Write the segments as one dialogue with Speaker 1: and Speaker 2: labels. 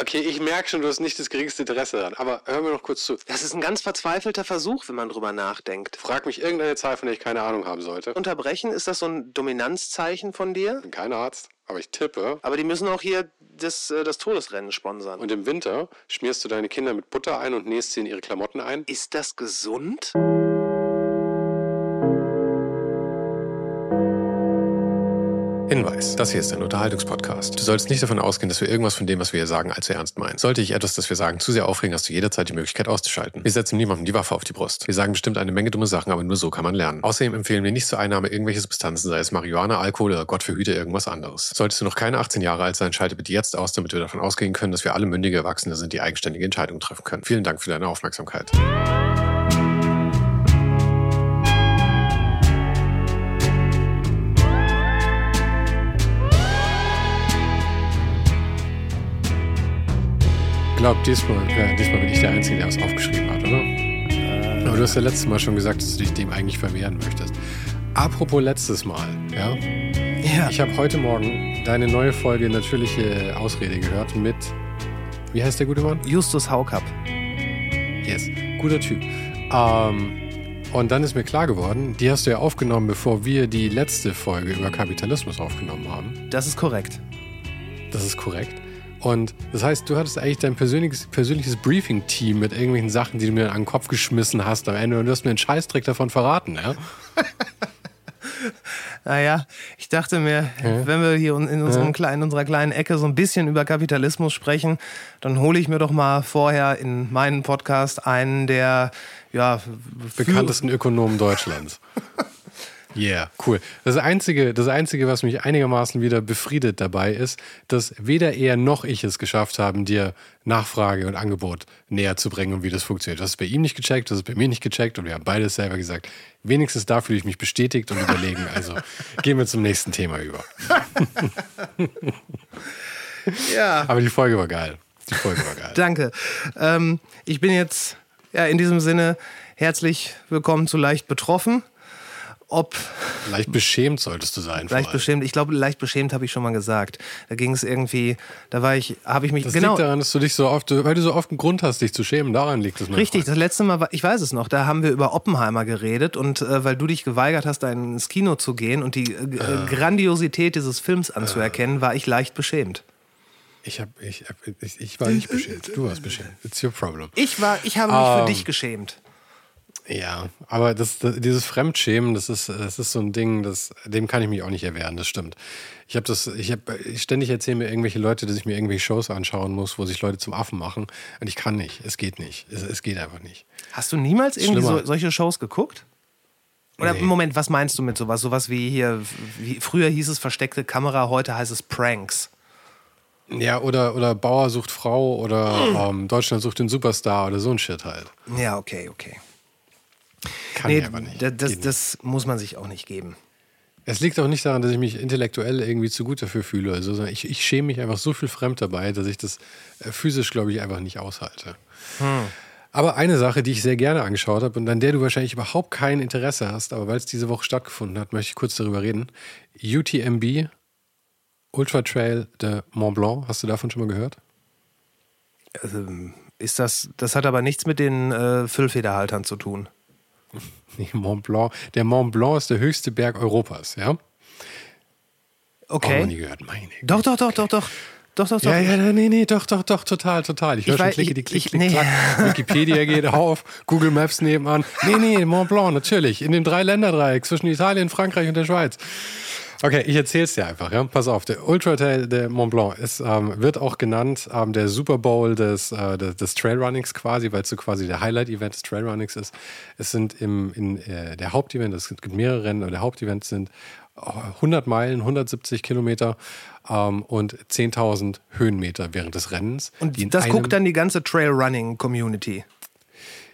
Speaker 1: Okay, ich merke schon, du hast nicht das geringste Interesse daran. Aber hör mir noch kurz zu.
Speaker 2: Das ist ein ganz verzweifelter Versuch, wenn man drüber nachdenkt.
Speaker 1: Frag mich irgendeine Zahl, von der ich keine Ahnung haben sollte.
Speaker 2: Unterbrechen, ist das so ein Dominanzzeichen von dir?
Speaker 1: Ich bin kein Arzt, aber ich tippe.
Speaker 2: Aber die müssen auch hier das, äh, das Todesrennen sponsern.
Speaker 1: Und im Winter schmierst du deine Kinder mit Butter ein und nähst sie in ihre Klamotten ein.
Speaker 2: ist das gesund?
Speaker 1: Hinweis, das hier ist ein Unterhaltungspodcast. Du sollst nicht davon ausgehen, dass wir irgendwas von dem, was wir hier sagen, allzu ernst meinen. Sollte ich etwas, das wir sagen, zu sehr aufregen, hast du jederzeit die Möglichkeit auszuschalten. Wir setzen niemandem die Waffe auf die Brust. Wir sagen bestimmt eine Menge dumme Sachen, aber nur so kann man lernen. Außerdem empfehlen wir nicht zur Einnahme irgendwelche Substanzen, sei es Marihuana, Alkohol oder Gott verhüte irgendwas anderes. Solltest du noch keine 18 Jahre alt sein, schalte bitte jetzt aus, damit wir davon ausgehen können, dass wir alle mündige Erwachsene sind, die eigenständige Entscheidungen treffen können. Vielen Dank für deine Aufmerksamkeit. Glaube, diesmal, ja, diesmal bin ich der Einzige, der was aufgeschrieben hat, oder? Aber du hast ja letztes Mal schon gesagt, dass du dich dem eigentlich verwehren möchtest. Apropos letztes Mal, ja?
Speaker 2: Ja.
Speaker 1: Ich habe heute Morgen deine neue Folge Natürliche Ausrede gehört mit, wie heißt der gute Mann?
Speaker 2: Justus Haukapp.
Speaker 1: Yes, guter Typ. Ähm, und dann ist mir klar geworden, die hast du ja aufgenommen, bevor wir die letzte Folge über Kapitalismus aufgenommen haben.
Speaker 2: Das ist korrekt.
Speaker 1: Das ist korrekt. Und das heißt, du hattest eigentlich dein persönliches, persönliches Briefing-Team mit irgendwelchen Sachen, die du mir an den Kopf geschmissen hast am Ende und du hast mir einen Scheißdreck davon verraten, ja?
Speaker 2: Naja, ich dachte mir,
Speaker 1: Ja.
Speaker 2: wenn wir hier in, unserem kleinen, unserer kleinen Ecke so ein bisschen über Kapitalismus sprechen, dann hole ich mir doch mal vorher in meinen Podcast einen der ja,
Speaker 1: Bekanntesten Ökonomen Deutschlands. Yeah, cool. Das Einzige, das Einzige, was mich einigermaßen wieder befriedet dabei ist, dass weder er noch ich es geschafft haben, dir Nachfrage und Angebot näher zu bringen und wie das funktioniert. Das ist bei ihm nicht gecheckt, das ist bei mir nicht gecheckt und wir haben beides selber gesagt. Wenigstens da fühle ich mich bestätigt und überlegen. Also gehen wir zum nächsten Thema über.
Speaker 2: Ja,
Speaker 1: Aber die Folge war geil. Die Folge war geil.
Speaker 2: danke. Ähm, ich bin jetzt ja, in diesem Sinne herzlich willkommen zu Leicht betroffen. Ob
Speaker 1: Leicht beschämt solltest du sein.
Speaker 2: leicht beschämt, ich glaube, leicht beschämt habe ich schon mal gesagt. Da ging es irgendwie, da war ich, habe ich mich
Speaker 1: Das
Speaker 2: genau.
Speaker 1: liegt daran, dass du dich so oft, weil du so oft einen Grund hast, dich zu schämen. Daran liegt es.
Speaker 2: Richtig,
Speaker 1: Freund.
Speaker 2: das letzte Mal, war, ich weiß es noch, da haben wir über Oppenheimer geredet und äh, weil du dich geweigert hast, ein- ins Kino zu gehen und die äh, äh, Grandiosität dieses Films anzuerkennen, war ich leicht beschämt.
Speaker 1: Ich, hab, ich, ich, ich war nicht beschämt. Du warst beschämt. It's your problem.
Speaker 2: Ich war, ich habe mich für
Speaker 1: Ähm.
Speaker 2: dich geschämt.
Speaker 1: Ja, aber das, das, dieses Fremdschämen, das ist, das ist so ein Ding, das, dem kann ich mich auch nicht erwehren, das stimmt. Ich habe das, ich habe ständig erzählen mir irgendwelche Leute, dass ich mir irgendwelche Shows anschauen muss, wo sich Leute zum Affen machen. Und ich kann nicht. Es geht nicht. Es, es geht einfach nicht.
Speaker 2: Hast du niemals irgendwie so, solche Shows geguckt? Oder
Speaker 1: Nee.
Speaker 2: Moment, was meinst du mit sowas? Sowas wie hier, wie, früher hieß es versteckte Kamera, heute heißt es Pranks.
Speaker 1: Ja, oder, oder Bauer sucht Frau oder ähm, Deutschland sucht den Superstar oder so ein Shit halt.
Speaker 2: Ja, okay, okay.
Speaker 1: Kann
Speaker 2: Nee,
Speaker 1: ich aber nicht.
Speaker 2: das, das, das muss man sich auch nicht geben.
Speaker 1: Es liegt auch nicht daran, dass ich mich intellektuell irgendwie zu gut dafür fühle. Also, sondern ich, ich schäme mich einfach so viel fremd dabei, dass ich das äh, physisch, glaube ich, einfach nicht aushalte. Aber eine Sache, die ich sehr gerne angeschaut habe und an der du wahrscheinlich überhaupt kein Interesse hast, aber weil es diese Woche stattgefunden hat, möchte ich kurz darüber reden. UTMB, Ultra Trail de Mont Blanc, hast du davon schon mal gehört?
Speaker 2: Also, ist das, das hat aber nichts mit den äh, Füllfederhaltern zu tun.
Speaker 1: Nee, Mont Blanc. Der Mont Blanc ist der höchste Berg Europas, ja? Auch noch nie
Speaker 2: Okay.
Speaker 1: gehört, meine
Speaker 2: Doch, doch, doch, doch, doch. Doch, doch, doch.
Speaker 1: Ja, ja, nee, nee, doch, doch, doch, total, total. Ich höre schon Klicke, die Klick, Klick,
Speaker 2: nee.
Speaker 1: Wikipedia geht auf, Google Maps nebenan. Nee, nee, Mont Blanc, natürlich. In dem Dreiländeredreieck zwischen Italien, Frankreich und der Schweiz. Okay, ich erzähl's dir einfach, ja. Pass auf, der Ultra Trail de Mont Blanc ist, ähm, wird auch genannt ähm, der Super Bowl des, äh, des, des Trailrunnings quasi, weil es so quasi der Highlight-Event des Trailrunnings ist. Es sind im, in äh, der Hauptevent, es gibt mehrere Rennen, aber der Hauptevent sind 100 Meilen, 170 Kilometer ähm, und 10.000 Höhenmeter während des Rennens.
Speaker 2: Und das guckt dann die ganze Trailrunning-Community.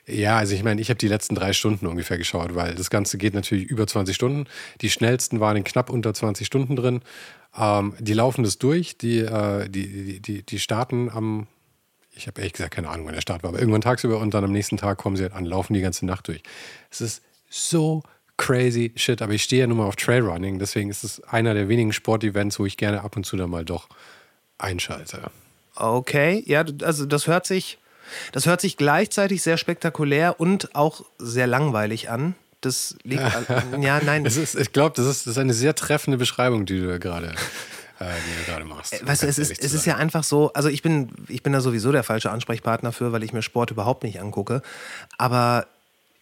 Speaker 1: Ja, also ich meine, ich habe die letzten drei Stunden ungefähr geschaut, weil das Ganze geht natürlich über 20 Stunden. Die schnellsten waren in knapp unter 20 Stunden drin. Ähm, die laufen das durch, die, äh, die, die, die, die starten am, ich habe ehrlich gesagt keine Ahnung, wann der Start war, aber irgendwann tagsüber und dann am nächsten Tag kommen sie halt an, laufen die ganze Nacht durch. Es ist so crazy shit, aber ich stehe ja nun mal auf Trailrunning, deswegen ist es einer der wenigen Sportevents, wo ich gerne ab und zu dann mal doch einschalte.
Speaker 2: Okay, ja, also das hört sich, das hört sich gleichzeitig sehr spektakulär und auch sehr langweilig an. Das liegt an, ja, nein.
Speaker 1: Ist, ich glaube, das ist, das ist eine sehr treffende Beschreibung, die du gerade äh, die du gerade machst.
Speaker 2: Äh, Weißt du, es ist, es ist ja einfach so, also ich bin, ich bin da sowieso der falsche Ansprechpartner für, weil ich mir Sport überhaupt nicht angucke. Aber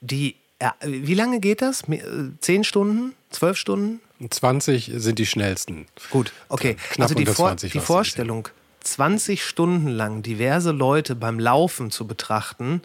Speaker 2: die, ja, wie lange geht das? Äh, Zehn Stunden? Zwölf Stunden?
Speaker 1: 20 sind die schnellsten.
Speaker 2: Gut, okay.
Speaker 1: Knapp
Speaker 2: also die, Vor
Speaker 1: 20
Speaker 2: die Vorstellung, 20 Stunden lang diverse Leute beim Laufen zu betrachten,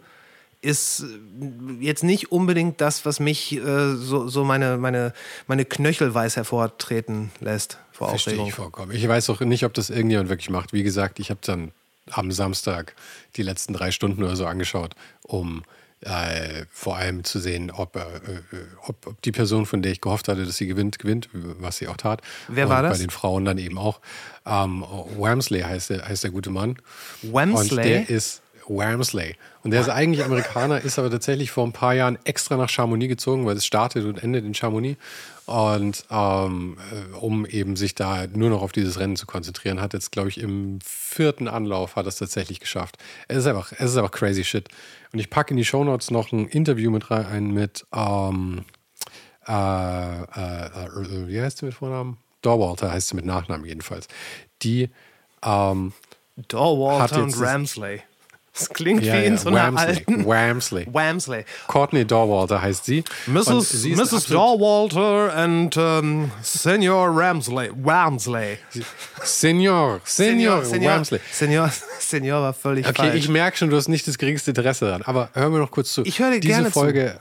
Speaker 2: ist äh, jetzt nicht unbedingt das, was mich äh, so, so meine, meine, meine Knöchelweiß hervortreten lässt vor
Speaker 1: Verstehe
Speaker 2: Aufregung.
Speaker 1: ich vollkommen. Ich weiß auch nicht, ob das irgendjemand wirklich macht. Wie gesagt, ich habe dann am Samstag die letzten drei Stunden oder so angeschaut, um äh, vor allem zu sehen, ob, äh, äh, ob, ob die Person, von der ich gehofft hatte, dass sie gewinnt, gewinnt, was sie auch tat.
Speaker 2: Wer
Speaker 1: Und
Speaker 2: war das?
Speaker 1: Bei den Frauen dann eben auch. Ähm, Wamsley heißt der, heißt der gute Mann.
Speaker 2: Wamsley?
Speaker 1: Und der ist Wamsley. Und der ist eigentlich Amerikaner, ist aber tatsächlich vor ein paar Jahren extra nach Chamonix gezogen, weil es startet und endet in Chamonix. Und ähm, äh, um eben sich da nur noch auf dieses Rennen zu konzentrieren, hat jetzt, glaube ich, im vierten Anlauf hat es tatsächlich geschafft. Es ist einfach, es ist einfach crazy shit. Und ich packe in die Shownotes noch ein Interview mit rein mit, ähm, äh, äh, äh, wie heißt sie mit Vornamen? Dorwalter heißt sie mit Nachnamen jedenfalls. Die ähm,
Speaker 2: Dorwalter und Ramsley. Das klingt
Speaker 1: ja,
Speaker 2: wie in
Speaker 1: ja,
Speaker 2: so einer
Speaker 1: Wamsley,
Speaker 2: alten.
Speaker 1: Wamsley.
Speaker 2: Wamsley.
Speaker 1: Courtney Dorwalter heißt sie.
Speaker 2: Mrs.
Speaker 1: sie
Speaker 2: Mrs. Dorwalter and um, Senor Ramsley. Wamsley.
Speaker 1: Senior, Senior,
Speaker 2: Senior,
Speaker 1: Wamsley.
Speaker 2: Senior, Senior war völlig
Speaker 1: Okay,
Speaker 2: falsch.
Speaker 1: ich merke schon, du hast nicht das geringste Interesse daran. Aber hör mir noch kurz zu.
Speaker 2: Ich höre dir
Speaker 1: diese
Speaker 2: gerne zu.
Speaker 1: Folge,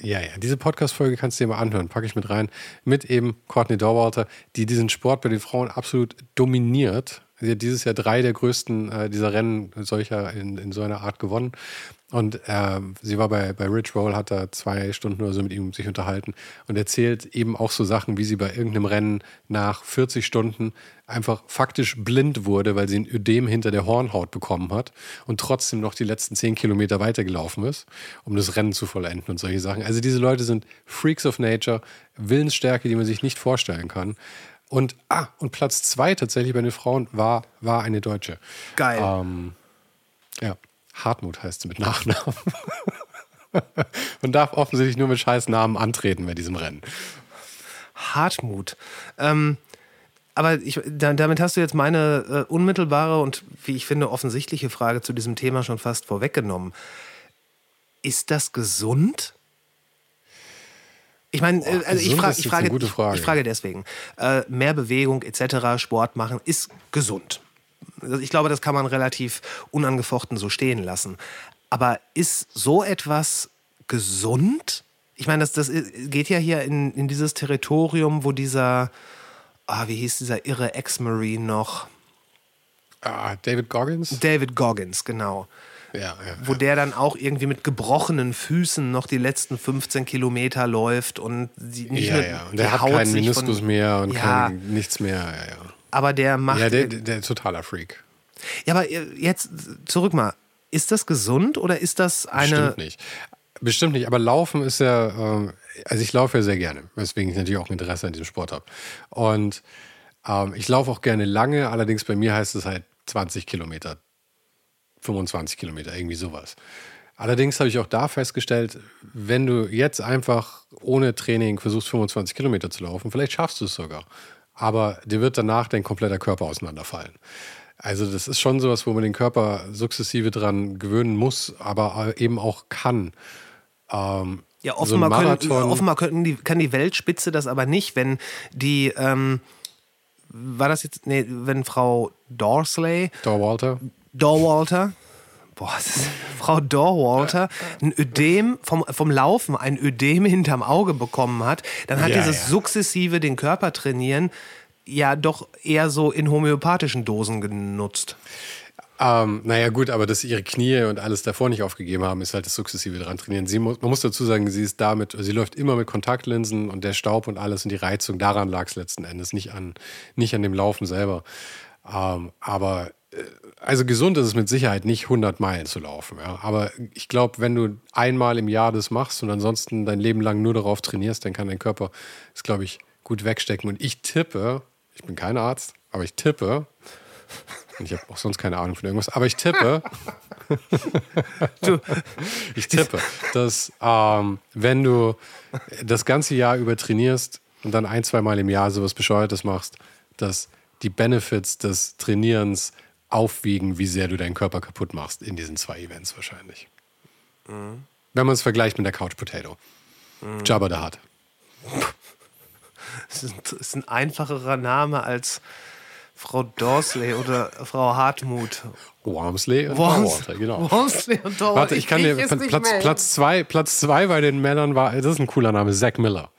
Speaker 1: Ja, ja, diese Podcast-Folge kannst du dir mal anhören. Packe ich mit rein. Mit eben Courtney Dorwalter, die diesen Sport bei den Frauen absolut dominiert. Sie hat dieses Jahr drei der größten äh, dieser Rennen solcher in, in so einer Art gewonnen. Und ähm, sie war bei, bei Rich Roll, hat da zwei Stunden oder so mit ihm sich unterhalten und erzählt eben auch so Sachen, wie sie bei irgendeinem Rennen nach 40 Stunden einfach faktisch blind wurde, weil sie ein Ödem hinter der Hornhaut bekommen hat und trotzdem noch die letzten 10 Kilometer weitergelaufen ist, um das Rennen zu vollenden und solche Sachen. Also diese Leute sind Freaks of Nature, Willensstärke, die man sich nicht vorstellen kann. Und, ah, und Platz zwei tatsächlich bei den Frauen war, war eine Deutsche.
Speaker 2: Geil.
Speaker 1: Ähm, ja, Hartmut heißt sie mit Nachnamen. und darf offensichtlich nur mit scheiß Namen antreten bei diesem Rennen.
Speaker 2: Hartmut. Ähm, aber ich, da, damit hast du jetzt meine äh, unmittelbare und, wie ich finde, offensichtliche Frage zu diesem Thema schon fast vorweggenommen. Ist das gesund? Ich meine, äh, also ich,
Speaker 1: gesund
Speaker 2: frag,
Speaker 1: ist
Speaker 2: ich, frage,
Speaker 1: Frage.
Speaker 2: ich frage deswegen. Äh, mehr Bewegung etc., Sport machen ist gesund. Also Ich glaube, das kann man relativ unangefochten so stehen lassen. Aber ist so etwas gesund? Ich meine, das, das geht ja hier in, in dieses Territorium, wo dieser, ah, wie hieß dieser irre Ex-Marine noch?
Speaker 1: Ah, David Goggins?
Speaker 2: David Goggins, genau.
Speaker 1: Ja.
Speaker 2: Wo der dann auch irgendwie mit gebrochenen Füßen noch die letzten 15 Kilometer läuft und nicht
Speaker 1: ja,
Speaker 2: nur
Speaker 1: ja. Und der hat keinen Meniskus
Speaker 2: von,
Speaker 1: mehr und
Speaker 2: Ja.
Speaker 1: kein, nichts mehr.
Speaker 2: Aber der macht.
Speaker 1: ja der, der, ist totaler Freak.
Speaker 2: Ja, aber äh, jetzt zurück mal. Ist das gesund oder ist das eine.
Speaker 1: Bestimmt nicht. Bestimmt nicht. Aber Laufen ist ja, ähm, also ich laufe ja sehr gerne, weswegen ich natürlich auch ein Interesse an diesem Sport habe. Und ähm, ich laufe auch gerne lange, allerdings bei mir heißt es halt 20 Kilometer, 25 Kilometer, irgendwie sowas. Allerdings habe ich auch da festgestellt, wenn du jetzt einfach ohne Training versuchst, 25 Kilometer zu laufen, vielleicht schaffst du es sogar. Aber dir wird danach dein kompletter Körper auseinanderfallen. Also das ist schon sowas, wo man den Körper sukzessive dran gewöhnen muss, aber eben auch kann. Ähm,
Speaker 2: Ja,
Speaker 1: so
Speaker 2: offenbar, können,
Speaker 1: Marathon-
Speaker 2: offenbar können die, kann die Weltspitze das aber nicht, wenn die, ähm, war das jetzt, nee, wenn Frau Dorsley,
Speaker 1: Dorwalter.
Speaker 2: Dorwalter, boah, das ist, Frau Dorwalter, ein Ödem vom, vom Laufen, ein Ödem hinterm Auge bekommen hat, dann hat
Speaker 1: Ja,
Speaker 2: dieses
Speaker 1: ja.
Speaker 2: sukzessive den Körper trainieren ja doch eher so in homöopathischen Dosen genutzt.
Speaker 1: Ähm, naja, gut, aber dass sie ihre Knie und alles davor nicht aufgegeben haben, ist halt das sukzessive dran trainieren. Sie muss, man muss dazu sagen, sie ist damit, sie läuft immer mit Kontaktlinsen und der Staub und alles und die Reizung, daran lag es letzten Endes, nicht an, nicht an dem Laufen selber. Ähm, aber also gesund ist es mit Sicherheit nicht 100 Meilen zu laufen. Ja? Aber ich glaube, wenn du einmal im Jahr das machst und ansonsten dein Leben lang nur darauf trainierst, dann kann dein Körper das, glaube ich, gut wegstecken. Und ich tippe, ich bin kein Arzt, aber ich tippe, Und ich habe auch sonst keine Ahnung von irgendwas. Aber ich tippe, ich tippe, dass ähm, wenn du das ganze Jahr über trainierst und dann ein, zwei Mal im Jahr sowas Bescheuertes machst, dass die Benefits des Trainierens aufwiegen, wie sehr du deinen Körper kaputt machst in diesen zwei Events wahrscheinlich. Wenn man es vergleicht mit der Couch Potato. Jabba the Hutt.
Speaker 2: das ist, ein- ist ein einfacherer Name als Frau Dorsley oder Frau Hartmut.
Speaker 1: Wormsley und
Speaker 2: Worms-
Speaker 1: Water, genau.
Speaker 2: Wormsley und Dorsley.
Speaker 1: Warte, ich kann dir Platz, Platz, zwei, Platz zwei bei den Männern war, das ist ein cooler Name, Zack Miller.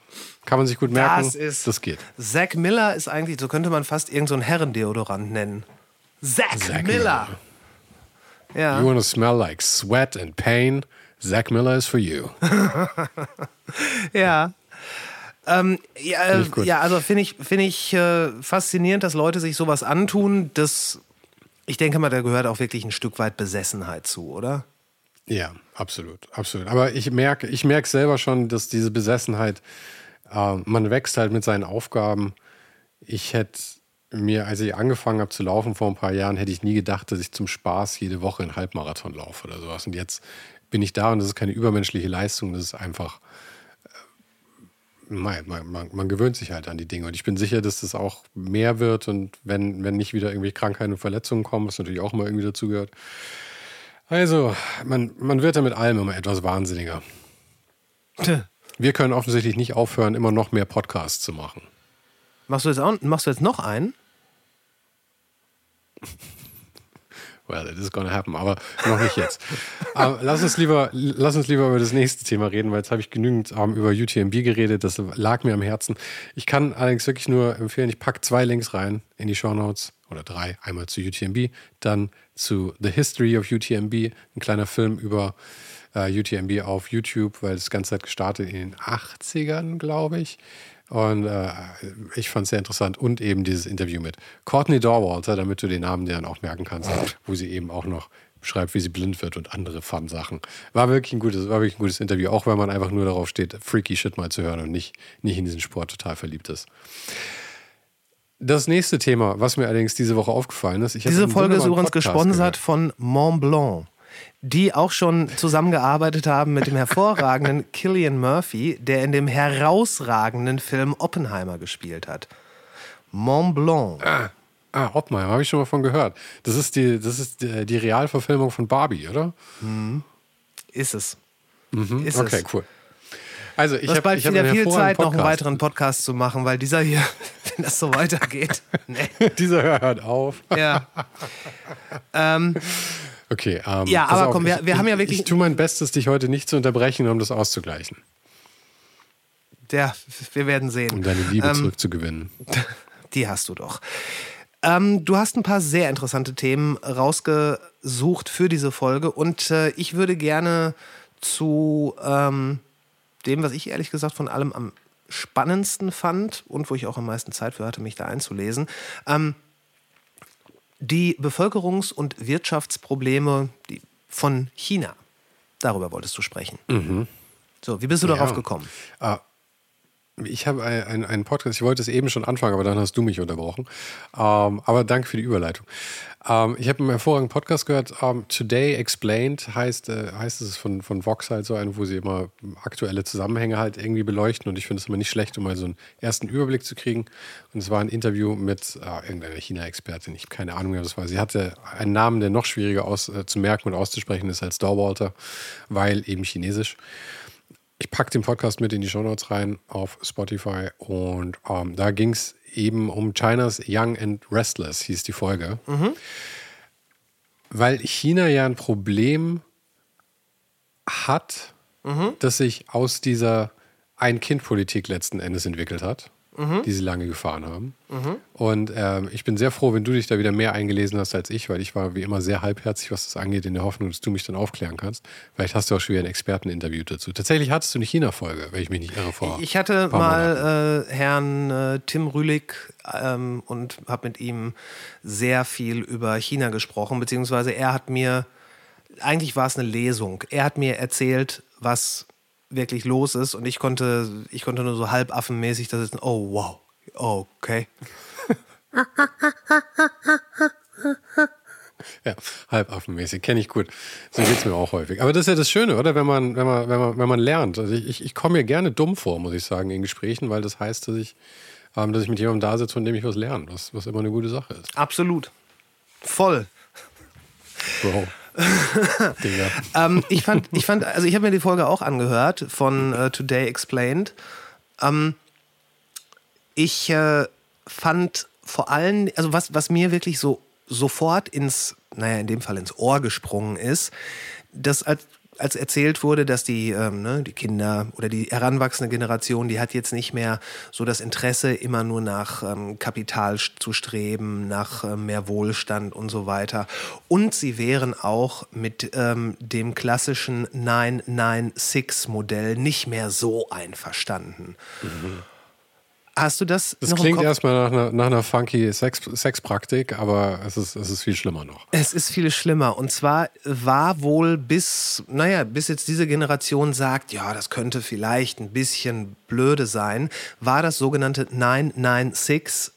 Speaker 1: Kann man sich gut merken.
Speaker 2: Das ist.
Speaker 1: das geht.
Speaker 2: Zack Miller ist eigentlich, so könnte man fast irgendeinen so Herrendeodorant nennen. Zack,
Speaker 1: Zack
Speaker 2: Miller. Ja.
Speaker 1: You want to smell like sweat and pain? Zack Miller is for you.
Speaker 2: Ja. Ähm, ja, äh, ja, also finde ich, find ich äh, faszinierend, dass Leute sich sowas antun. Das, ich denke mal, da gehört auch wirklich ein Stück weit Besessenheit zu, oder?
Speaker 1: Ja, absolut, absolut. Aber ich merke, ich merke selber schon, dass diese Besessenheit, äh, man wächst halt mit seinen Aufgaben. Ich hätte mir, als ich angefangen habe zu laufen vor ein paar Jahren, hätte ich nie gedacht, dass ich zum Spaß jede Woche einen Halbmarathon laufe oder sowas. Und jetzt bin ich da und das ist keine übermenschliche Leistung, das ist einfach, äh, man, man, man, gewöhnt sich halt an die Dinge. Und ich bin sicher, dass das auch mehr wird und wenn, wenn nicht wieder irgendwie Krankheiten und Verletzungen kommen, was natürlich auch immer irgendwie dazugehört. Also, man, man wird ja mit allem immer etwas wahnsinniger. Wir können offensichtlich nicht aufhören, immer noch mehr Podcasts zu machen.
Speaker 2: Machst du jetzt, auch, machst du jetzt noch einen?
Speaker 1: Well, it is gonna happen, aber noch nicht jetzt. aber lass uns lieber, lass uns lieber über das nächste Thema reden, weil jetzt habe ich genügend ähm, über UTMB geredet. Das lag mir am Herzen. Ich kann allerdings wirklich nur empfehlen, ich packe zwei Links rein in die Show Notes oder drei. Einmal zu UTMB, dann zu The History of UTMB, ein kleiner Film über äh, UTMB auf YouTube, weil das Ganze hat gestartet in den 80ern, glaube ich. Und äh, ich fand es sehr interessant. Und eben dieses Interview mit Courtney Dorwalter, damit du den Namen dir dann auch merken kannst, wo sie eben auch noch beschreibt, wie sie blind wird und andere Fun-Sachen. War wirklich ein gutes, war wirklich ein gutes Interview, auch wenn man einfach nur darauf steht, freaky Shit mal zu hören und nicht, nicht in diesen Sport total verliebt ist. Das nächste Thema, was mir allerdings diese Woche aufgefallen ist,
Speaker 2: Diese Folge ist übrigens
Speaker 1: Podcast
Speaker 2: gesponsert
Speaker 1: gehört.
Speaker 2: von Mont Blanc, die auch schon zusammengearbeitet haben mit dem hervorragenden Killian Murphy, der in dem herausragenden Film Oppenheimer gespielt hat. Mont Blanc.
Speaker 1: Ah, Oppenheimer, habe ich schon mal von gehört. Das ist die, das ist die, die Realverfilmung von Barbie, oder?
Speaker 2: Ist es. Ist
Speaker 1: Mhm. Okay,
Speaker 2: es.
Speaker 1: cool. Also ich habe hab
Speaker 2: wieder
Speaker 1: einen
Speaker 2: viel Zeit, noch einen
Speaker 1: Podcast.
Speaker 2: weiteren Podcast zu machen, weil dieser hier, wenn das so weitergeht. Nee.
Speaker 1: Dieser hört auf.
Speaker 2: Ja.
Speaker 1: Okay, ähm,
Speaker 2: Ja, aber
Speaker 1: auf,
Speaker 2: komm, wir-
Speaker 1: ich,
Speaker 2: wir haben ja
Speaker 1: ich-
Speaker 2: wirklich-
Speaker 1: Ich tue mein Bestes, dich heute nicht zu unterbrechen, um das auszugleichen,
Speaker 2: ja, wir werden sehen.
Speaker 1: um deine Liebe
Speaker 2: Ähm,
Speaker 1: zurückzugewinnen.
Speaker 2: Die hast du doch. Ähm, du hast ein paar sehr interessante Themen rausgesucht für diese Folge und äh, ich würde gerne zu ähm, dem, was ich ehrlich gesagt von allem am spannendsten fand und wo ich auch am meisten Zeit für hatte, mich da einzulesen, ähm, die Bevölkerungs- und Wirtschaftsprobleme von China. Darüber wolltest du sprechen. So, wie bist du darauf
Speaker 1: Ja.
Speaker 2: gekommen?
Speaker 1: Ich habe ein- ein- einen Podcast, ich wollte es eben schon anfangen, aber dann hast du mich unterbrochen. Ähm, aber danke für die Überleitung. Ähm, ich habe einen hervorragenden Podcast gehört. Ähm, Today Explained heißt, äh, heißt es von, von Vox halt so ein, wo sie immer aktuelle Zusammenhänge halt irgendwie beleuchten. Und ich finde es immer nicht schlecht, um mal so einen ersten Überblick zu kriegen. Und es war ein Interview mit äh, irgendeiner China-Expertin. Ich habe keine Ahnung was es war. Sie hatte einen Namen, der noch schwieriger aus, äh, zu merken und auszusprechen ist als Dorwalter, weil eben chinesisch. Ich packe den Podcast mit in die Shownotes rein auf Spotify und ähm, da ging es eben um China's Young and Restless, hieß die Folge. Weil China ja ein Problem hat, das sich aus dieser Ein-Kind-Politik letzten Endes entwickelt hat, die sie lange gefahren haben. Und ähm, ich bin sehr froh, wenn du dich da wieder mehr eingelesen hast als ich, weil ich war wie immer sehr halbherzig, was das angeht, in der Hoffnung, dass du mich dann aufklären kannst. Vielleicht hast du auch schon wieder ein Experteninterview dazu. Tatsächlich hattest du eine China-Folge, wenn ich mich nicht irre vor.
Speaker 2: Ich hatte mal äh, Herrn äh, Tim Rühlig ähm, und habe mit ihm sehr viel über China gesprochen, beziehungsweise er hat mir, eigentlich war es eine Lesung, er hat mir erzählt, was wirklich los ist und ich konnte, ich konnte nur so halbaffenmäßig da sitzen, oh wow, okay.
Speaker 1: Ja, halbaffenmäßig, kenne ich gut. So geht es mir auch häufig. Aber das ist ja das Schöne, oder? Wenn man, wenn man, wenn man, wenn man lernt. Also ich, ich komme mir gerne dumm vor, muss ich sagen, in Gesprächen, weil das heißt, dass ich, ähm, dass ich mit jemandem da sitze, von dem ich was lerne, was, was immer eine gute Sache ist.
Speaker 2: Absolut. Voll.
Speaker 1: Bro.
Speaker 2: ähm, ich fand, ich fand, also ich habe mir die Folge auch angehört von uh, Today Explained. Ähm, ich äh, fand vor allem, also was, was mir wirklich so sofort ins, naja, in dem Fall ins Ohr gesprungen ist, dass als, als erzählt wurde, dass die, ähm, ne, die Kinder oder die heranwachsende Generation, die hat jetzt nicht mehr so das Interesse, immer nur nach ähm, Kapital zu streben, nach äh, mehr Wohlstand und so weiter. Und sie wären auch mit ähm, dem klassischen 996-Modell nicht mehr so einverstanden. Mhm. Hast du das?
Speaker 1: Das klingt erstmal nach einer, nach einer funky Sex, Sexpraktik, aber es ist, es ist viel schlimmer noch.
Speaker 2: Es ist viel schlimmer. Und zwar war wohl bis, naja, bis jetzt diese Generation sagt, ja, das könnte vielleicht ein bisschen blöde sein, war das sogenannte 996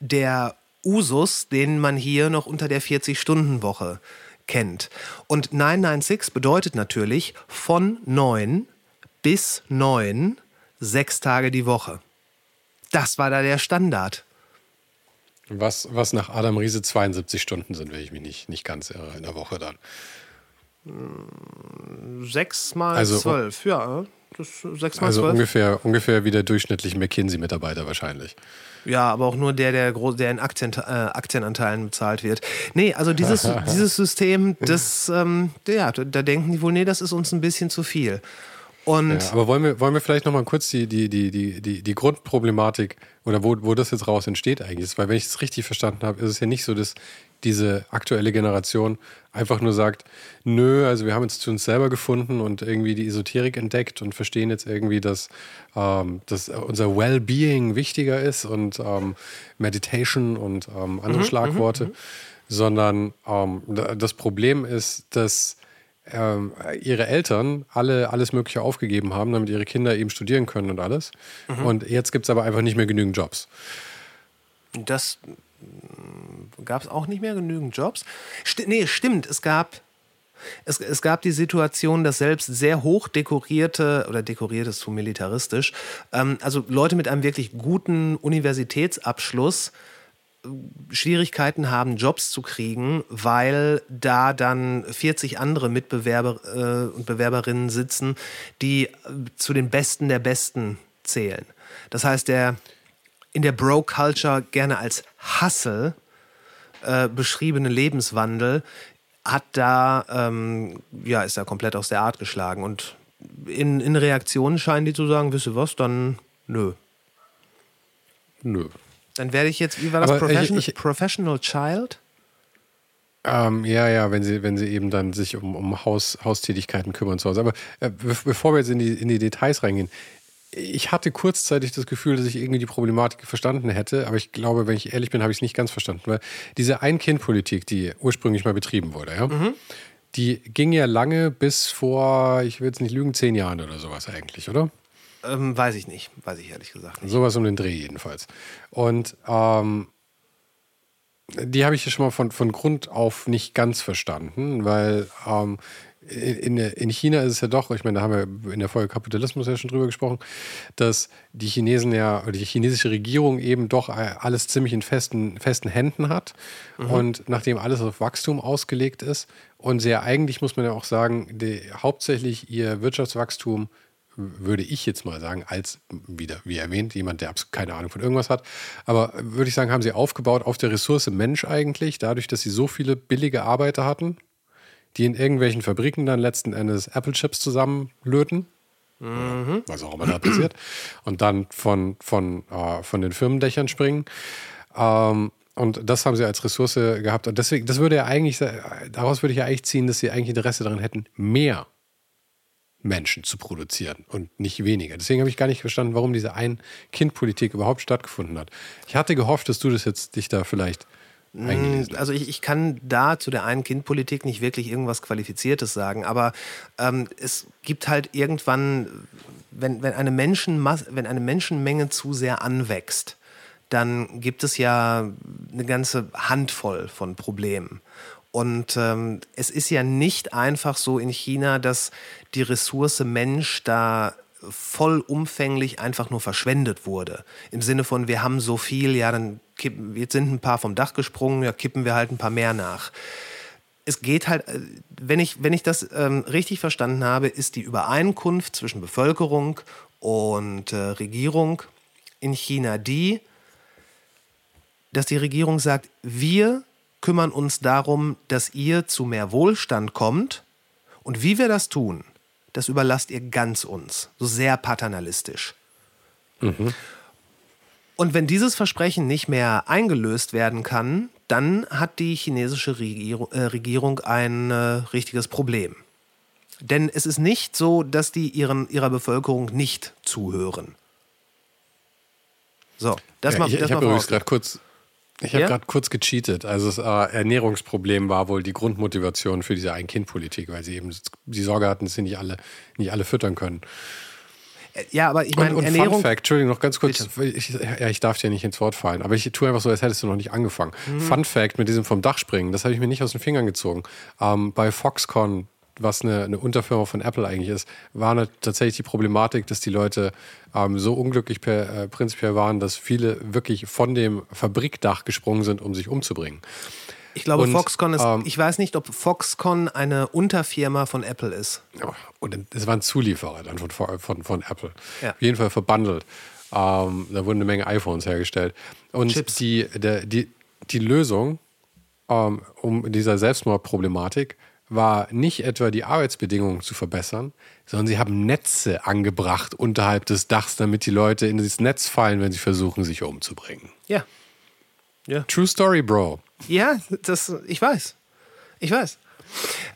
Speaker 2: der Usus, den man hier noch unter der 40-Stunden-Woche kennt. Und 996 bedeutet natürlich von 9 bis 9 sechs Tage die Woche. Das war da der Standard.
Speaker 1: Was, was nach Adam Riese 72 Stunden sind, wenn ich mich nicht, nicht ganz irre, in der Woche dann.
Speaker 2: Sechs mal also, zwölf, ja. Das, sechs mal
Speaker 1: also zwölf. Ungefähr, ungefähr wie der durchschnittliche McKinsey-Mitarbeiter wahrscheinlich.
Speaker 2: Ja, aber auch nur der, der, der in Aktien, äh, Aktienanteilen bezahlt wird. Nee, also dieses, dieses System, das, ähm, ja, da denken die wohl, nee, das ist uns ein bisschen zu viel. Und
Speaker 1: ja, aber wollen wir, wollen wir vielleicht nochmal kurz die, die, die, die, die, die Grundproblematik oder wo, wo das jetzt raus entsteht eigentlich? Weil wenn ich es richtig verstanden habe, ist es ja nicht so, dass diese aktuelle Generation einfach nur sagt, nö, also wir haben jetzt zu uns selber gefunden und irgendwie die Esoterik entdeckt und verstehen jetzt irgendwie, dass, ähm, dass unser Well-Being wichtiger ist und ähm, Meditation und ähm, andere mhm, Schlagworte, mhm, mhm. sondern ähm, das Problem ist, dass ähm, ihre Eltern alle alles Mögliche aufgegeben haben, damit ihre Kinder eben studieren können und alles. Mhm. Und jetzt gibt es aber einfach nicht mehr genügend Jobs.
Speaker 2: Das gab es auch nicht mehr genügend Jobs. St nee, stimmt, es gab. Es, es, gab die Situation, dass selbst sehr hoch dekorierte, oder dekoriert ist zu militaristisch, ähm, also Leute mit einem wirklich guten Universitätsabschluss Schwierigkeiten haben, Jobs zu kriegen, weil da dann 40 andere Mitbewerber äh, und Bewerberinnen sitzen, die zu den Besten der Besten zählen. Das heißt, der in der Bro-Culture gerne als Hustle äh, beschriebene Lebenswandel hat da, ähm, ja, ist da komplett aus der Art geschlagen. Und in, in Reaktionen scheinen die zu sagen, wisst ihr was, dann nö.
Speaker 1: Nö.
Speaker 2: Dann werde ich jetzt, wie war das, Professional, ich, ich, Professional Child?
Speaker 1: Ähm, ja, ja, wenn sie, wenn sie eben dann sich um, um Haus, Haustätigkeiten kümmern zu Hause. Aber äh, bevor wir jetzt in die, in die Details reingehen, ich hatte kurzzeitig das Gefühl, dass ich irgendwie die Problematik verstanden hätte, aber ich glaube, wenn ich ehrlich bin, habe ich es nicht ganz verstanden. Weil diese Ein-Kind-Politik, die ursprünglich mal betrieben wurde, ja, mhm. die ging ja lange bis vor, ich will jetzt nicht lügen, zehn Jahren oder sowas eigentlich, oder?
Speaker 2: Ähm, weiß ich nicht, weiß ich ehrlich gesagt nicht.
Speaker 1: Sowas um den Dreh jedenfalls. Und ähm, die habe ich ja schon mal von, von Grund auf nicht ganz verstanden, weil ähm, in, in China ist es ja doch, ich meine, da haben wir in der Folge Kapitalismus ja schon drüber gesprochen, dass die Chinesen ja, oder die chinesische Regierung eben doch alles ziemlich in festen, festen Händen hat. Mhm. Und nachdem alles auf Wachstum ausgelegt ist und sehr eigentlich, muss man ja auch sagen, die, hauptsächlich ihr Wirtschaftswachstum würde ich jetzt mal sagen, als wieder, wie erwähnt, jemand, der keine Ahnung von irgendwas hat. Aber würde ich sagen, haben sie aufgebaut auf der Ressource Mensch eigentlich, dadurch, dass sie so viele billige Arbeiter hatten, die in irgendwelchen Fabriken dann letzten Endes Apple Chips zusammenlöten. Mhm. Was auch immer da passiert. Und dann von, von, äh, von den Firmendächern springen. Ähm, und das haben sie als Ressource gehabt. Und deswegen, das würde ja eigentlich, daraus würde ich ja eigentlich ziehen, dass sie eigentlich Interesse daran hätten, mehr Menschen zu produzieren und nicht weniger. Deswegen habe ich gar nicht verstanden, warum diese Ein-Kind-Politik überhaupt stattgefunden hat. Ich hatte gehofft, dass du das jetzt dich da vielleicht
Speaker 2: hast. Also ich, ich kann da zu der Ein-Kind-Politik nicht wirklich irgendwas Qualifiziertes sagen, aber ähm, es gibt halt irgendwann, wenn, wenn, eine wenn eine Menschenmenge zu sehr anwächst, dann gibt es ja eine ganze Handvoll von Problemen. Und ähm, es ist ja nicht einfach so in China, dass die Ressource Mensch da vollumfänglich einfach nur verschwendet wurde. Im Sinne von, wir haben so viel, ja, dann kippen, jetzt sind ein paar vom Dach gesprungen, ja, kippen wir halt ein paar mehr nach. Es geht halt, äh, wenn ich, wenn ich das ähm, richtig verstanden habe, ist die Übereinkunft zwischen Bevölkerung und äh, Regierung in China die, dass die Regierung sagt, wir kümmern uns darum, dass ihr zu mehr Wohlstand kommt. Und wie wir das tun, das überlasst ihr ganz uns. So sehr paternalistisch. Mhm. Und wenn dieses Versprechen nicht mehr eingelöst werden kann, dann hat die chinesische Regierung, äh, Regierung ein äh, richtiges Problem. Denn es ist nicht so, dass die ihren, ihrer Bevölkerung nicht zuhören.
Speaker 1: So, das ja, mal. Ich, ich habe übrigens gerade kurz, ich habe ja? gerade kurz gecheatet. Also das äh, Ernährungsproblem war wohl die Grundmotivation für diese Ein-Kind-Politik, weil sie eben die Sorge hatten, dass sie nicht alle, nicht alle füttern können.
Speaker 2: Ja, aber ich meine,
Speaker 1: und, und Ernährung. Fun Fact, Entschuldigung, noch ganz kurz. Ich, ja, ich darf dir nicht ins Wort fallen, aber ich tue einfach so, als hättest du noch nicht angefangen. Mhm. Fun Fact mit diesem vom Dach springen, das habe ich mir nicht aus den Fingern gezogen. Ähm, bei Foxconn was eine, eine, Unterfirma von Apple eigentlich ist, war tatsächlich die Problematik, dass die Leute ähm, so unglücklich per, äh, prinzipiell waren, dass viele wirklich von dem Fabrikdach gesprungen sind, um sich umzubringen.
Speaker 2: Ich glaube, und, Foxconn ist, ähm, ich weiß nicht, ob Foxconn eine Unterfirma von Apple ist.
Speaker 1: Und es waren Zulieferer dann von, von, von Apple. Ja. Auf jeden Fall verbandelt. Ähm, da wurden eine Menge iPhones hergestellt. Und Chips. Die, der, die, die Lösung ähm, um dieser Selbstmordproblematik war nicht etwa die Arbeitsbedingungen zu verbessern, sondern sie haben Netze angebracht unterhalb des Dachs, damit die Leute in dieses Netz fallen, wenn sie versuchen, sich umzubringen.
Speaker 2: Ja.
Speaker 1: ja. True Story, Bro.
Speaker 2: Ja, das, ich weiß. Ich weiß.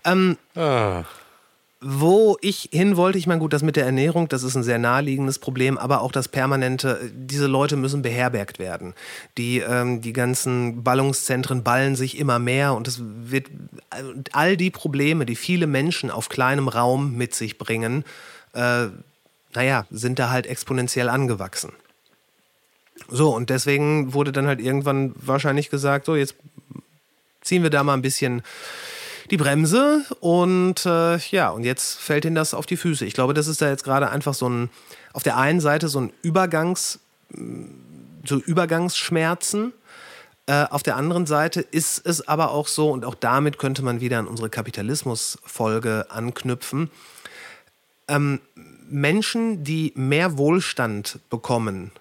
Speaker 2: Ähm, ah. Wo ich hin wollte, ich meine, gut, das mit der Ernährung, das ist ein sehr naheliegendes Problem, aber auch das permanente, diese Leute müssen beherbergt werden. Die, ähm, die ganzen Ballungszentren ballen sich immer mehr und es wird all die Probleme, die viele Menschen auf kleinem Raum mit sich bringen, äh, naja, sind da halt exponentiell angewachsen. So, und deswegen wurde dann halt irgendwann wahrscheinlich gesagt, so, jetzt ziehen wir da mal ein bisschen die Bremse und äh, ja, und jetzt fällt ihnen das auf die Füße. Ich glaube, das ist da jetzt gerade einfach so ein, auf der einen Seite so ein Übergangs, so Übergangsschmerzen. Äh, auf der anderen Seite ist es aber auch so, und auch damit könnte man wieder an unsere Kapitalismus-Folge anknüpfen, ähm, Menschen, die mehr Wohlstand bekommen,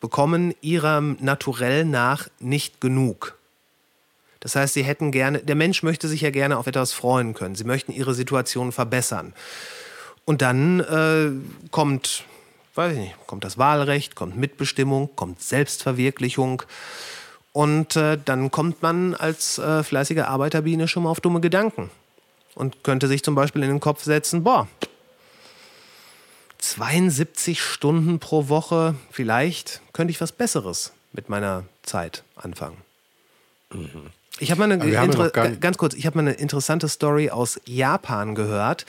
Speaker 2: bekommen ihrem Naturell nach nicht genug. Das heißt, sie hätten gerne, der Mensch möchte sich ja gerne auf etwas freuen können. Sie möchten ihre Situation verbessern. Und dann äh, kommt, weiß ich nicht, kommt das Wahlrecht, kommt Mitbestimmung, kommt Selbstverwirklichung. Und äh, dann kommt man als äh, fleißige Arbeiterbiene schon mal auf dumme Gedanken. Und könnte sich zum Beispiel in den Kopf setzen, boah, 72 Stunden pro Woche, vielleicht könnte ich was Besseres mit meiner Zeit anfangen. Mhm. Ich habe mal eine ganz kurz, ich habe mal eine interessante Story aus Japan gehört,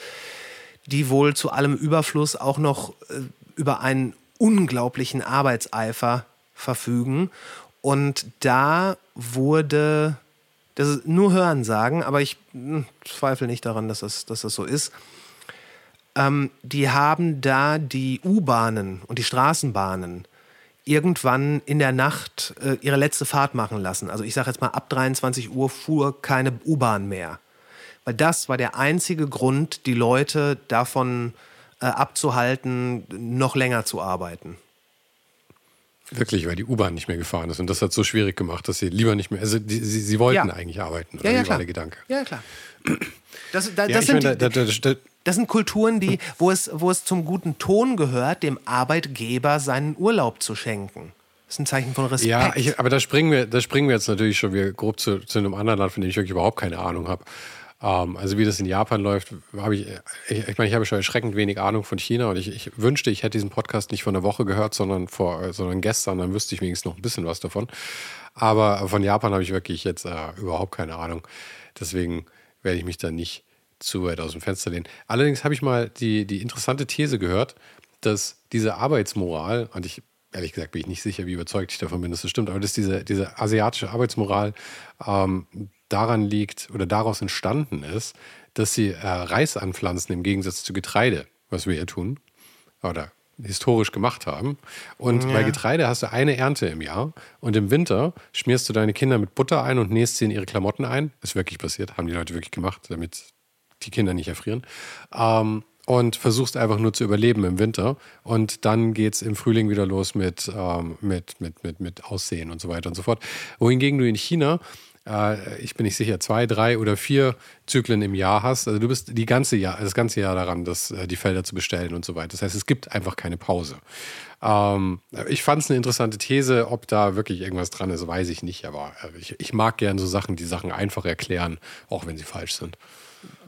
Speaker 2: die wohl zu allem Überfluss auch noch äh, über einen unglaublichen Arbeitseifer verfügen. Und da wurde, das ist nur Hören sagen, aber ich hm, zweifle nicht daran, dass das, dass das so ist. Ähm, die haben da die U-Bahnen und die Straßenbahnen irgendwann in der Nacht äh, ihre letzte Fahrt machen lassen. Also ich sage jetzt mal, ab 23 Uhr fuhr keine U-Bahn mehr. Weil das war der einzige Grund, die Leute davon äh, abzuhalten, noch länger zu arbeiten.
Speaker 1: Wirklich, weil die U-Bahn nicht mehr gefahren ist. Und das hat so schwierig gemacht, dass sie lieber nicht mehr. Also die, sie, sie wollten ja. eigentlich arbeiten.
Speaker 2: Ja, ja, klar.
Speaker 1: der Gedanke.
Speaker 2: Ja, klar. Das, da, das, sind, meine, da, da, das sind Kulturen, die, wo, es, wo es zum guten Ton gehört, dem Arbeitgeber seinen Urlaub zu schenken. Das ist ein Zeichen von Respekt.
Speaker 1: Ja, ich, aber da springen, wir, da springen wir jetzt natürlich schon wieder grob zu, zu einem anderen Land, von dem ich wirklich überhaupt keine Ahnung habe. Ähm, also wie das in Japan läuft, habe ich, ich, ich meine, ich habe schon erschreckend wenig Ahnung von China und ich, ich, wünschte, ich hätte diesen Podcast nicht von der Woche gehört, sondern, vor, sondern gestern, dann wüsste ich wenigstens noch ein bisschen was davon. Aber von Japan habe ich wirklich jetzt äh, überhaupt keine Ahnung. Deswegen werde ich mich da nicht zu weit aus dem Fenster lehnen. Allerdings habe ich mal die, die interessante These gehört, dass diese Arbeitsmoral, und ich ehrlich gesagt bin ich nicht sicher, wie überzeugt ich davon bin, dass das stimmt, aber dass diese, diese asiatische Arbeitsmoral ähm, daran liegt oder daraus entstanden ist, dass sie äh, Reis anpflanzen im Gegensatz zu Getreide, was wir ja tun oder historisch gemacht haben. Und ja. bei Getreide hast du eine Ernte im Jahr und im Winter schmierst du deine Kinder mit Butter ein und nähst sie in ihre Klamotten ein. Ist wirklich passiert, haben die Leute wirklich gemacht, damit die Kinder nicht erfrieren. Ähm, und versuchst einfach nur zu überleben im Winter. Und dann geht es im Frühling wieder los mit, ähm, mit, mit, mit, mit Aussehen und so weiter und so fort. Wohingegen du in China äh, ich bin nicht sicher, zwei, drei oder vier Zyklen im Jahr hast. Also du bist die ganze Jahr, das ganze Jahr daran, das, äh, die Felder zu bestellen und so weiter. Das heißt, es gibt einfach keine Pause. Ähm, ich fand es eine interessante These. Ob da wirklich irgendwas dran ist, weiß ich nicht. Aber äh, ich, ich mag gern so Sachen, die Sachen einfach erklären, auch wenn sie falsch sind.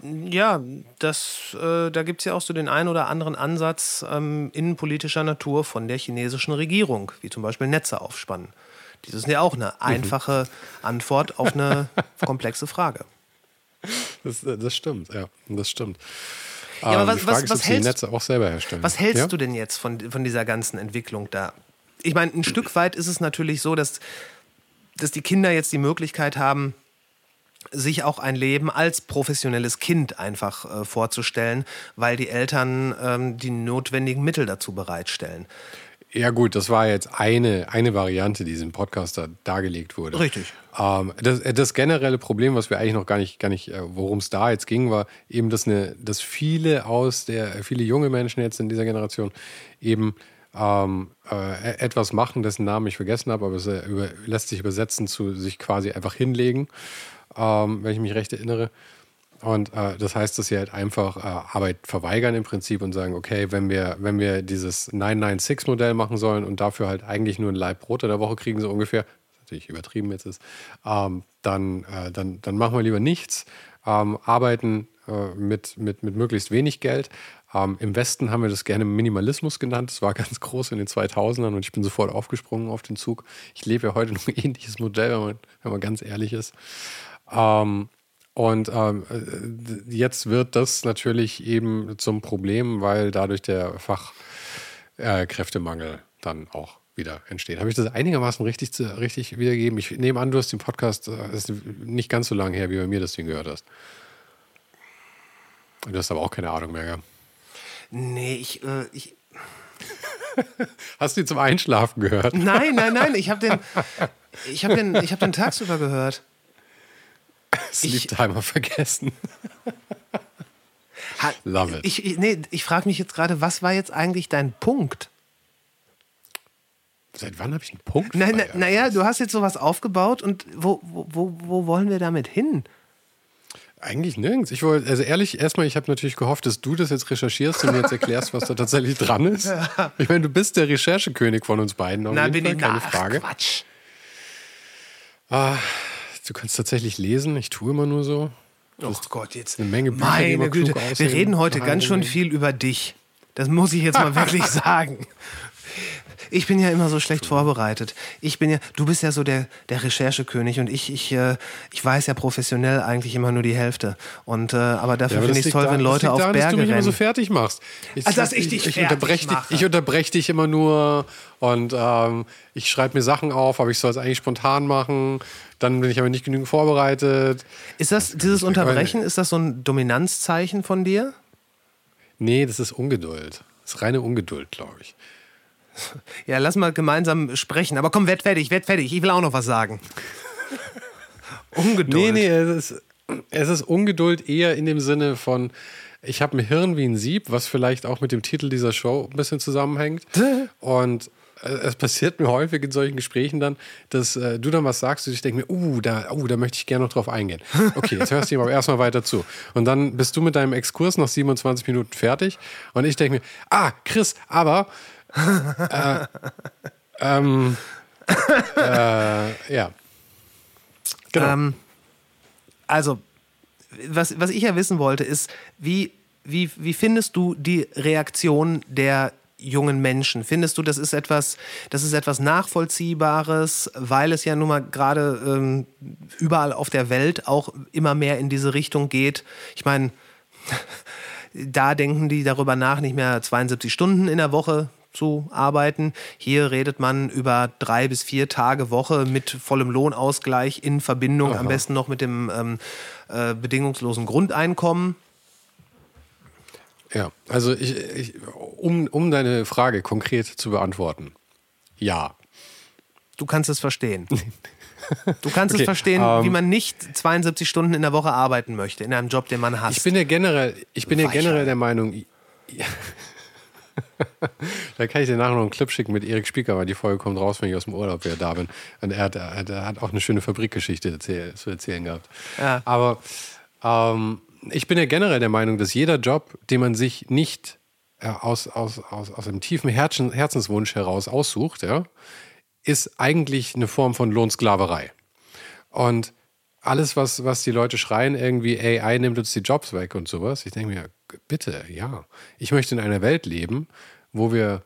Speaker 2: Ja, das, äh, da gibt es ja auch so den einen oder anderen Ansatz ähm, innenpolitischer Natur von der chinesischen Regierung, wie zum Beispiel Netze aufspannen. Das ist ja auch eine einfache Antwort auf eine komplexe Frage.
Speaker 1: Das, das stimmt, ja, das stimmt.
Speaker 2: Ja, aber ähm, was, was,
Speaker 1: ist,
Speaker 2: was hältst,
Speaker 1: Netze auch selber herstellen.
Speaker 2: Was hältst
Speaker 1: ja?
Speaker 2: du denn jetzt von, von dieser ganzen Entwicklung da? Ich meine, ein Stück weit ist es natürlich so, dass, dass die Kinder jetzt die Möglichkeit haben, sich auch ein Leben als professionelles Kind einfach äh, vorzustellen, weil die Eltern ähm, die notwendigen Mittel dazu bereitstellen.
Speaker 1: Ja gut, das war jetzt eine, eine Variante, die diesem Podcast da dargelegt wurde.
Speaker 2: Richtig.
Speaker 1: Ähm, das, das, generelle Problem, was wir eigentlich noch gar nicht, gar nicht, äh, worum es da jetzt ging, war eben, dass, eine, dass viele aus der, viele junge Menschen jetzt in dieser Generation eben ähm, äh, etwas machen, dessen Namen ich vergessen habe, aber es äh, über, lässt sich übersetzen zu sich quasi einfach hinlegen, ähm, wenn ich mich recht erinnere. Und äh, das heißt, dass sie halt einfach äh, Arbeit verweigern im Prinzip und sagen, okay, wenn wir, wenn wir dieses 996-Modell machen sollen und dafür halt eigentlich nur ein Leib Brot in der Woche kriegen, so ungefähr, natürlich übertrieben jetzt ist, ähm, dann, äh, dann, dann machen wir lieber nichts, ähm, arbeiten äh, mit, mit, mit möglichst wenig Geld. Ähm, Im Westen haben wir das gerne Minimalismus genannt. Das war ganz groß in den 2000ern und ich bin sofort aufgesprungen auf den Zug. Ich lebe ja heute noch ein ähnliches Modell, wenn man, wenn man ganz ehrlich ist. Ähm, und ähm, äh, jetzt wird das natürlich eben zum Problem, weil dadurch der Fachkräftemangel äh, dann auch wieder entsteht. Habe ich das einigermaßen richtig, richtig wiedergegeben? Ich nehme an, du hast den Podcast, äh, ist nicht ganz so lange her, wie bei mir das Ding gehört hast. Du hast aber auch keine Ahnung mehr, gell?
Speaker 2: Nee, ich, äh, ich
Speaker 1: Hast du ihn zum Einschlafen gehört?
Speaker 2: Nein, nein, nein. Ich habe den, ich hab den, hab den tagsüber gehört.
Speaker 1: Sleep-Timer vergessen. Love it.
Speaker 2: Ich, ich, nee, ich frage mich jetzt gerade, was war jetzt eigentlich dein Punkt?
Speaker 1: Seit wann habe ich einen Punkt?
Speaker 2: Naja, na, na du hast jetzt sowas aufgebaut und wo, wo, wo wollen wir damit hin?
Speaker 1: Eigentlich nirgends. Ich wollte, also ehrlich, erstmal, ich habe natürlich gehofft, dass du das jetzt recherchierst und mir jetzt erklärst, was da tatsächlich dran ist. Ja. Ich meine, du bist der Recherchekönig von uns beiden. Auf
Speaker 2: Na, jeden bin
Speaker 1: Fall,
Speaker 2: ich,
Speaker 1: keine
Speaker 2: na,
Speaker 1: Frage.
Speaker 2: Quatsch.
Speaker 1: Ah, Du kannst tatsächlich lesen, ich tue immer nur so.
Speaker 2: Oh Gott, jetzt.
Speaker 1: Eine Menge Bücher,
Speaker 2: Meine Güte, wir reden heute ganz schön viel über dich. Das muss ich jetzt mal wirklich sagen. Ich bin ja immer so schlecht vorbereitet. Ich bin ja, du bist ja so der, der Recherchekönig und ich, ich, äh, ich weiß ja professionell eigentlich immer nur die Hälfte. Und, äh, aber dafür ja, finde ich es toll, da, wenn Leute auf daran, Berge dass du mich rennen. immer
Speaker 1: so fertig machst.
Speaker 2: Ich, also, dass ich dich ich,
Speaker 1: ich unterbreche dich, ich unterbreche dich immer nur und ähm, ich schreibe mir Sachen auf, aber ich soll es eigentlich spontan machen. Dann bin ich aber nicht genügend vorbereitet.
Speaker 2: Ist das, dieses Unterbrechen, ist das so ein Dominanzzeichen von dir?
Speaker 1: Nee, das ist Ungeduld. Das ist reine Ungeduld, glaube ich.
Speaker 2: Ja, lass mal gemeinsam sprechen. Aber komm, werd fertig, werd fertig. Ich will auch noch was sagen.
Speaker 1: Ungeduld. Nee, nee, es ist, es ist Ungeduld eher in dem Sinne von, ich habe ein Hirn wie ein Sieb, was vielleicht auch mit dem Titel dieser Show ein bisschen zusammenhängt. Und es passiert mir häufig in solchen Gesprächen dann, dass äh, du dann was sagst und ich denke mir, uh, da, uh, da möchte ich gerne noch drauf eingehen. Okay, jetzt hörst du ihm aber erstmal weiter zu. Und dann bist du mit deinem Exkurs nach 27 Minuten fertig und ich denke mir, ah, Chris, aber äh, ähm, äh, ja.
Speaker 2: Genau. Ähm, also, was, was ich ja wissen wollte, ist, wie, wie, wie findest du die Reaktion der jungen Menschen? Findest du, das ist etwas, das ist etwas Nachvollziehbares, weil es ja nun mal gerade ähm, überall auf der Welt auch immer mehr in diese Richtung geht? Ich meine, da denken die darüber nach, nicht mehr 72 Stunden in der Woche zu arbeiten. Hier redet man über drei bis vier Tage Woche mit vollem Lohnausgleich in Verbindung, Aha. am besten noch mit dem ähm, äh, bedingungslosen Grundeinkommen.
Speaker 1: Ja, also ich, ich, um, um deine Frage konkret zu beantworten, ja.
Speaker 2: Du kannst es verstehen. Du kannst okay, es verstehen, ähm, wie man nicht 72 Stunden in der Woche arbeiten möchte, in einem Job, den man hasst.
Speaker 1: Ich bin ja generell, ich bin ja generell der Meinung, ja. Da kann ich dir nachher noch einen Clip schicken mit Erik Spieker, weil die Folge kommt raus, wenn ich aus dem Urlaub wieder da bin. Und er hat, er hat auch eine schöne Fabrikgeschichte erzähl, zu erzählen gehabt. Ja. Aber ähm, ich bin ja generell der Meinung, dass jeder Job, den man sich nicht äh, aus, aus, aus, aus einem tiefen Herzen, Herzenswunsch heraus aussucht, ja, ist eigentlich eine Form von Lohnsklaverei. Und alles, was, was die Leute schreien, irgendwie AI nimmt uns die Jobs weg und sowas, ich denke mir, bitte, ja. Ich möchte in einer Welt leben, wo wir,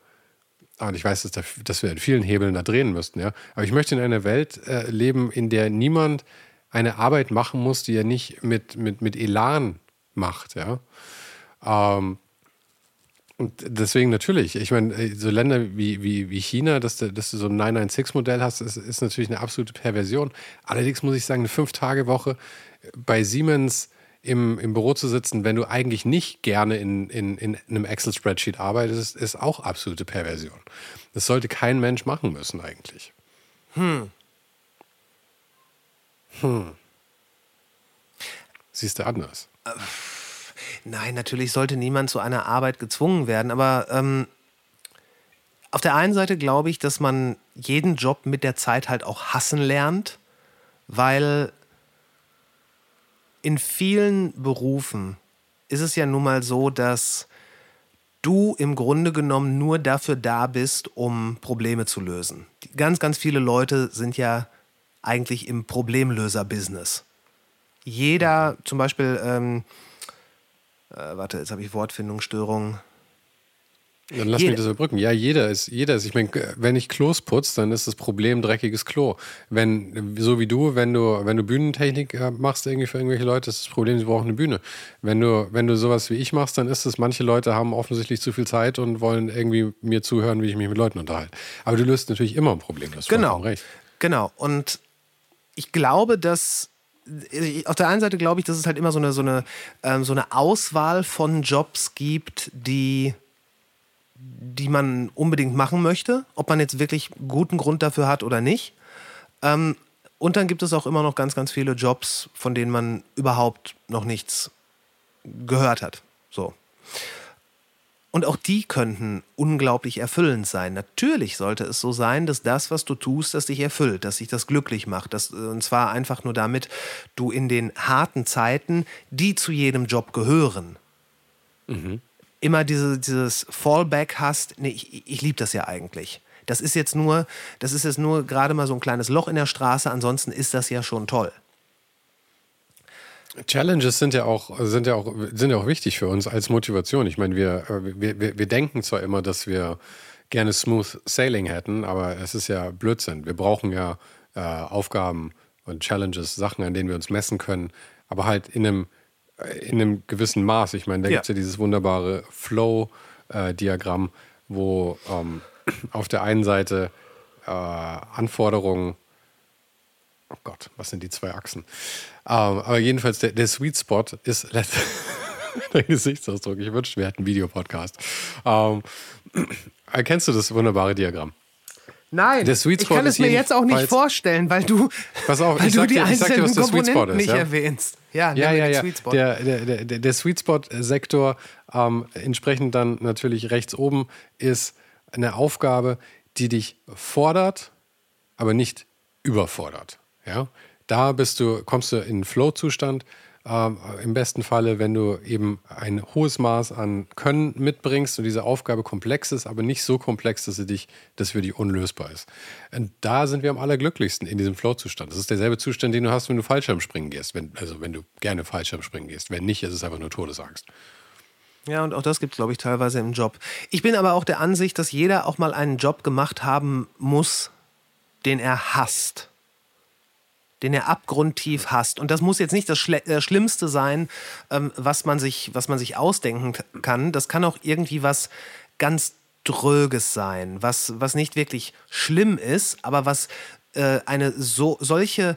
Speaker 1: und ich weiß, dass, da, dass wir in vielen Hebeln da drehen müssten, ja, aber ich möchte in einer Welt äh, leben, in der niemand eine Arbeit machen muss, die er nicht mit, mit, mit Elan macht, ja. Ähm, und deswegen natürlich, ich meine, äh, so Länder wie, wie, wie China, dass du, dass du so ein 996-Modell hast, ist, ist natürlich eine absolute Perversion. Allerdings muss ich sagen, eine Fünf-Tage-Woche bei Siemens im, im Büro zu sitzen, wenn du eigentlich nicht gerne in, in, in einem Excel-Spreadsheet arbeitest, ist auch absolute Perversion. Das sollte kein Mensch machen müssen eigentlich. Hm. Hm. Siehst du anders? Äh.
Speaker 2: Nein, natürlich sollte niemand zu einer Arbeit gezwungen werden, aber ähm, auf der einen Seite glaube ich, dass man jeden Job mit der Zeit halt auch hassen lernt, weil in vielen Berufen ist es ja nun mal so, dass du im Grunde genommen nur dafür da bist, um Probleme zu lösen. Ganz, ganz viele Leute sind ja eigentlich im Problemlöser-Business. Jeder, zum Beispiel, ähm, äh, warte, jetzt habe ich Wortfindungsstörungen.
Speaker 1: Dann lass Jeder. mich das überbrücken. Ja, jeder ist, jeder ist. Ich meine, wenn ich Klos putze, dann ist das Problem dreckiges Klo. Wenn, so wie du, wenn du, wenn du Bühnentechnik äh, machst irgendwie für irgendwelche Leute, ist das Problem, sie brauchen eine Bühne. Wenn du, wenn du sowas wie ich machst, dann ist es, manche Leute haben offensichtlich zu viel Zeit und wollen irgendwie mir zuhören, wie ich mich mit Leuten unterhalte. Aber du löst natürlich immer ein Problem. Das
Speaker 2: genau. Recht. Genau. Und ich glaube, dass auf der einen Seite glaube ich, dass es halt immer so eine, so, eine, ähm, so eine Auswahl von Jobs gibt, die, die man unbedingt machen möchte, ob man jetzt wirklich guten Grund dafür hat oder nicht. Ähm, und dann gibt es auch immer noch ganz, ganz viele Jobs, von denen man überhaupt noch nichts gehört hat. So. Und auch die könnten unglaublich erfüllend sein. Natürlich sollte es so sein, dass das, was du tust, das dich erfüllt, dass dich das glücklich macht. Dass, äh, und zwar einfach nur damit du in den harten Zeiten, die zu jedem Job gehören, mhm. Immer diese, dieses Fallback hast. Nee, ich, ich liebe das ja eigentlich. Das ist jetzt nur, das ist jetzt nur gerade mal so ein kleines Loch in der Straße. Ansonsten ist das ja schon toll.
Speaker 1: Challenges sind ja auch, sind ja auch, sind ja auch wichtig für uns als Motivation. Ich meine, wir, wir, wir, wir denken zwar immer, dass wir gerne Smooth Sailing hätten, aber es ist ja Blödsinn. Wir brauchen ja äh, Aufgaben und Challenges, Sachen, an denen wir uns messen können, aber halt in einem, äh, in einem gewissen Maß. Ich meine, da ja. gibt es ja dieses wunderbare Flow-Diagramm, wo ähm, auf der einen Seite äh, Anforderungen Oh Gott, was sind die zwei Achsen? Ähm, aber jedenfalls, der, der Sweet Spot ist der Gesichtsausdruck. Ich wünschte, wir hätten einen Videopodcast. Ähm, erkennst du das wunderbare Diagramm?
Speaker 2: Nein, Sweet Spot ich kann es mir jetzt auch nicht vorstellen, weil du,
Speaker 1: Pass auf,
Speaker 2: weil
Speaker 1: ich du die
Speaker 2: dir, einzelnen
Speaker 1: dir,
Speaker 2: Komponenten ist, nicht ja? erwähnst.
Speaker 1: Ja, ja, ja. ja. Sweet der, der, der, der Sweet Spot-Sektor, ähm, entsprechend dann natürlich rechts oben, ist eine Aufgabe, die dich fordert, aber nicht überfordert. Ja? Da bist du, kommst du in Flow-Zustand. Ähm, Im besten Falle, wenn du eben ein hohes Maß an Können mitbringst und diese Aufgabe komplex ist, aber nicht so komplex, dass sie dich, dass für dich unlösbar ist. Und da sind wir am allerglücklichsten in diesem Flow-Zustand. Das ist derselbe Zustand, den du hast, wenn du Fallschirmspringen gehst. Wenn, also wenn du gerne Fallschirmspringen gehst. Wenn nicht, ist es einfach nur Todesangst.
Speaker 2: Ja, und auch das gibt es, glaube ich, teilweise im Job. Ich bin aber auch der Ansicht, dass jeder auch mal einen Job gemacht haben muss, den er hasst den er abgrundtief hasst. Und das muss jetzt nicht das Schle äh, Schlimmste sein, ähm, was, man sich, was man sich ausdenken kann. Das kann auch irgendwie was ganz Dröges sein, was, was nicht wirklich schlimm ist, aber was äh, eine so, solche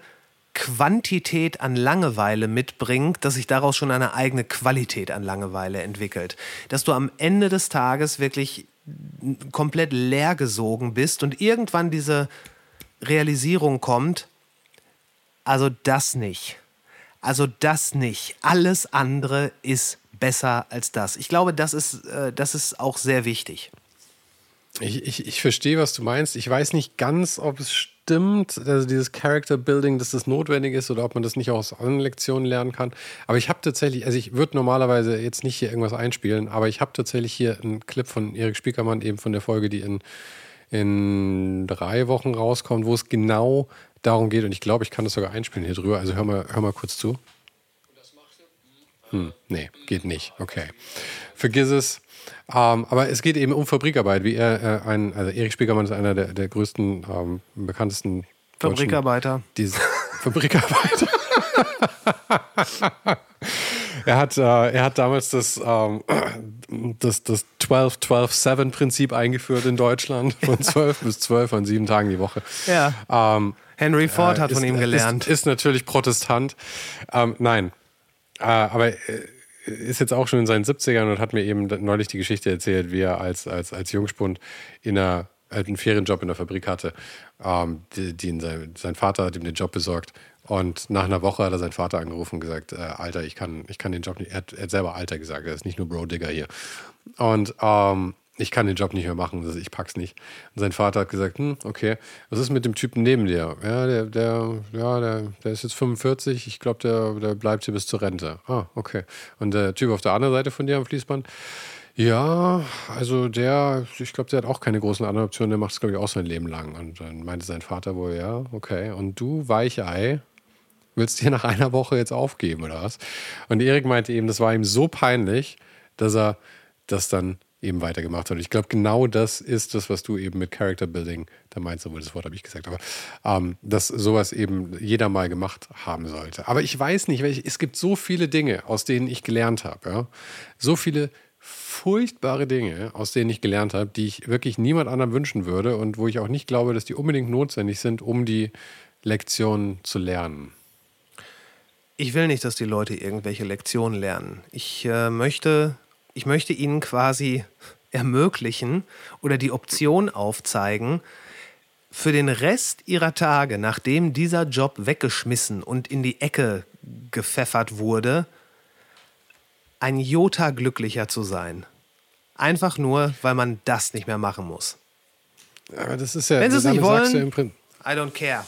Speaker 2: Quantität an Langeweile mitbringt, dass sich daraus schon eine eigene Qualität an Langeweile entwickelt. Dass du am Ende des Tages wirklich komplett leergesogen bist und irgendwann diese Realisierung kommt, also das nicht. Also das nicht. Alles andere ist besser als das. Ich glaube, das ist, äh, das ist auch sehr wichtig.
Speaker 1: Ich, ich, ich verstehe, was du meinst. Ich weiß nicht ganz, ob es stimmt, also dieses Character Building, dass das notwendig ist oder ob man das nicht aus anderen Lektionen lernen kann. Aber ich habe tatsächlich, also ich würde normalerweise jetzt nicht hier irgendwas einspielen, aber ich habe tatsächlich hier einen Clip von Erik Spiekermann, eben von der Folge, die in, in drei Wochen rauskommt, wo es genau darum geht. Und ich glaube, ich kann das sogar einspielen hier drüber. Also hör mal, hör mal kurz zu. Hm, nee, geht nicht. Okay. Vergiss es. Ähm, aber es geht eben um Fabrikarbeit, wie er äh, ein, also Erik Spiegermann ist einer der, der größten, ähm, bekanntesten
Speaker 2: Fabrikarbeiter.
Speaker 1: Fabrikarbeiter. er, hat, äh, er hat damals das, ähm, das, das 12-12-7-Prinzip eingeführt in Deutschland, von 12 bis 12 an sieben Tagen die Woche.
Speaker 2: Ja.
Speaker 1: Ähm,
Speaker 2: Henry Ford
Speaker 1: äh,
Speaker 2: hat von
Speaker 1: ist,
Speaker 2: ihm gelernt.
Speaker 1: Ist, ist natürlich Protestant. Ähm, nein. Äh, aber äh, ist jetzt auch schon in seinen 70ern und hat mir eben neulich die Geschichte erzählt, wie er als, als, als Jungspund in einer, einen Ferienjob in der Fabrik hatte. Ähm, die sein, sein, Vater hat ihm den Job besorgt. Und nach einer Woche hat er seinen Vater angerufen und gesagt: äh, Alter, ich kann, ich kann den Job nicht. Er hat, er hat selber Alter gesagt, er ist nicht nur Bro-Digger hier. Und ähm, ich kann den Job nicht mehr machen, ich pack's nicht. Und sein Vater hat gesagt, hm, okay, was ist mit dem Typen neben dir? Ja, der, der, ja, der, der ist jetzt 45, ich glaube, der, der bleibt hier bis zur Rente. Ah, okay. Und der Typ auf der anderen Seite von dir am Fließband, ja, also der, ich glaube, der hat auch keine großen anderen Optionen, der macht es, glaube ich, auch sein Leben lang. Und dann meinte sein Vater wohl, ja, okay. Und du, Weichei, willst du dir nach einer Woche jetzt aufgeben oder was? Und Erik meinte eben, das war ihm so peinlich, dass er das dann eben weitergemacht hat. Und ich glaube, genau das ist das, was du eben mit Character Building, da meinst du wohl, das Wort habe ich gesagt, aber ähm, dass sowas eben jeder mal gemacht haben sollte. Aber ich weiß nicht, welche, es gibt so viele Dinge, aus denen ich gelernt habe. Ja? So viele furchtbare Dinge, aus denen ich gelernt habe, die ich wirklich niemand anderem wünschen würde und wo ich auch nicht glaube, dass die unbedingt notwendig sind, um die Lektionen zu lernen.
Speaker 2: Ich will nicht, dass die Leute irgendwelche Lektionen lernen. Ich äh, möchte ich möchte ihnen quasi ermöglichen oder die Option aufzeigen, für den Rest ihrer Tage, nachdem dieser Job weggeschmissen und in die Ecke gepfeffert wurde, ein Jota glücklicher zu sein. Einfach nur, weil man das nicht mehr machen muss.
Speaker 1: Aber das ist ja.
Speaker 2: Wenn sie es nicht wollen, I don't care.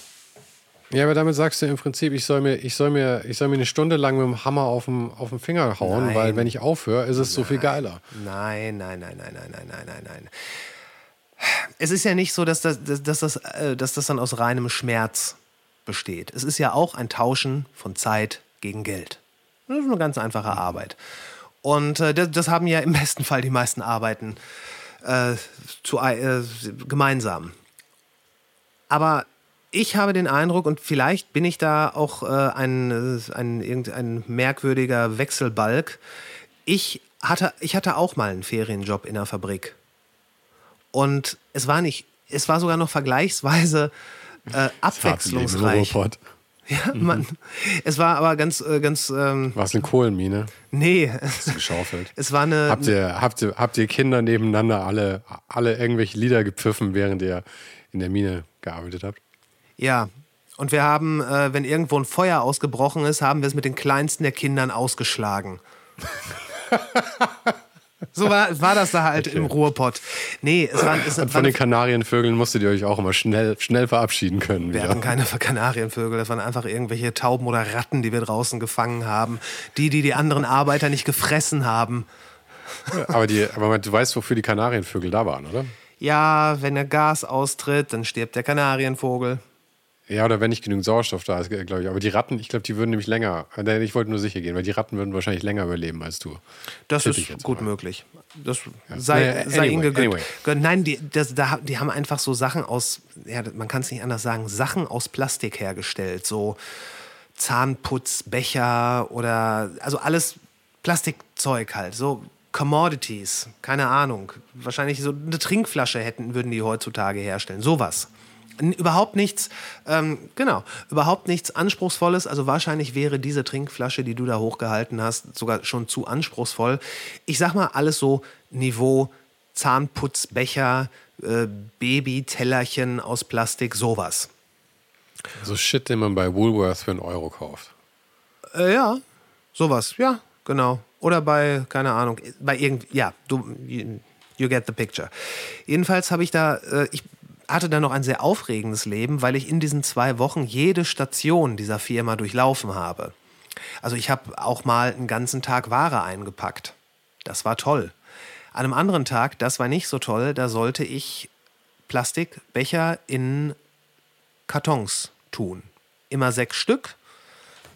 Speaker 1: Ja, aber damit sagst du im Prinzip, ich soll mir, ich soll mir, ich soll mir eine Stunde lang mit dem Hammer auf den, auf den Finger hauen, nein. weil wenn ich aufhöre, ist es nein. so viel geiler.
Speaker 2: Nein, nein, nein, nein, nein, nein, nein, nein, nein. Es ist ja nicht so, dass das, dass, das, äh, dass das dann aus reinem Schmerz besteht. Es ist ja auch ein Tauschen von Zeit gegen Geld. Das ist eine ganz einfache Arbeit. Und äh, das, das, haben ja im besten Fall die meisten Arbeiten äh, zu, äh, gemeinsam. Aber ich habe den Eindruck, und vielleicht bin ich da auch äh, ein, ein, irgendein merkwürdiger Wechselbalg. Ich hatte, ich hatte auch mal einen Ferienjob in der Fabrik. Und es war nicht, es war sogar noch vergleichsweise äh, abwechslungsreich. Ja, mhm. Mann. Es war aber ganz, äh, ganz. Ähm,
Speaker 1: war es eine Kohlenmine?
Speaker 2: Nee.
Speaker 1: Hast du geschaufelt?
Speaker 2: Es war eine.
Speaker 1: Habt ihr, habt ihr, habt ihr Kinder nebeneinander alle, alle irgendwelche Lieder gepfiffen, während ihr in der Mine gearbeitet habt?
Speaker 2: Ja. Und wir haben, äh, wenn irgendwo ein Feuer ausgebrochen ist, haben wir es mit den kleinsten der Kindern ausgeschlagen. so war, war das da halt okay. im Ruhrpott. Nee, es war. Es,
Speaker 1: Und von den Kanarienvögeln musstet ihr euch auch immer schnell, schnell verabschieden können.
Speaker 2: Wir wieder. hatten keine Kanarienvögel, das waren einfach irgendwelche Tauben oder Ratten, die wir draußen gefangen haben. Die, die die anderen Arbeiter nicht gefressen haben.
Speaker 1: aber, die, aber du weißt, wofür die Kanarienvögel da waren, oder?
Speaker 2: Ja, wenn der Gas austritt, dann stirbt der Kanarienvogel.
Speaker 1: Ja, oder wenn nicht genügend Sauerstoff da ist, glaube ich. Aber die Ratten, ich glaube, die würden nämlich länger. Äh, ich wollte nur sicher gehen, weil die Ratten würden wahrscheinlich länger überleben als du.
Speaker 2: Das Tipp ist gut mal. möglich. Das ja. sei, naja, sei ihnen gegönnt. Anyway. Nein, die, das, die haben einfach so Sachen aus, ja, man kann es nicht anders sagen, Sachen aus Plastik hergestellt. So Zahnputzbecher oder, also alles Plastikzeug halt. So Commodities, keine Ahnung. Wahrscheinlich so eine Trinkflasche hätten, würden die heutzutage herstellen. Sowas. Überhaupt nichts, ähm, genau, überhaupt nichts Anspruchsvolles. Also wahrscheinlich wäre diese Trinkflasche, die du da hochgehalten hast, sogar schon zu anspruchsvoll. Ich sag mal, alles so Niveau Zahnputzbecher, äh, Babytellerchen aus Plastik, sowas.
Speaker 1: So Shit, den man bei Woolworth für einen Euro kauft.
Speaker 2: Äh, ja, sowas, ja, genau. Oder bei, keine Ahnung, bei irgend, ja, du, you get the picture. Jedenfalls habe ich da, äh, ich hatte da noch ein sehr aufregendes Leben, weil ich in diesen zwei Wochen jede Station dieser Firma durchlaufen habe. Also ich habe auch mal einen ganzen Tag Ware eingepackt. Das war toll. An einem anderen Tag, das war nicht so toll, da sollte ich Plastikbecher in Kartons tun. Immer sechs Stück.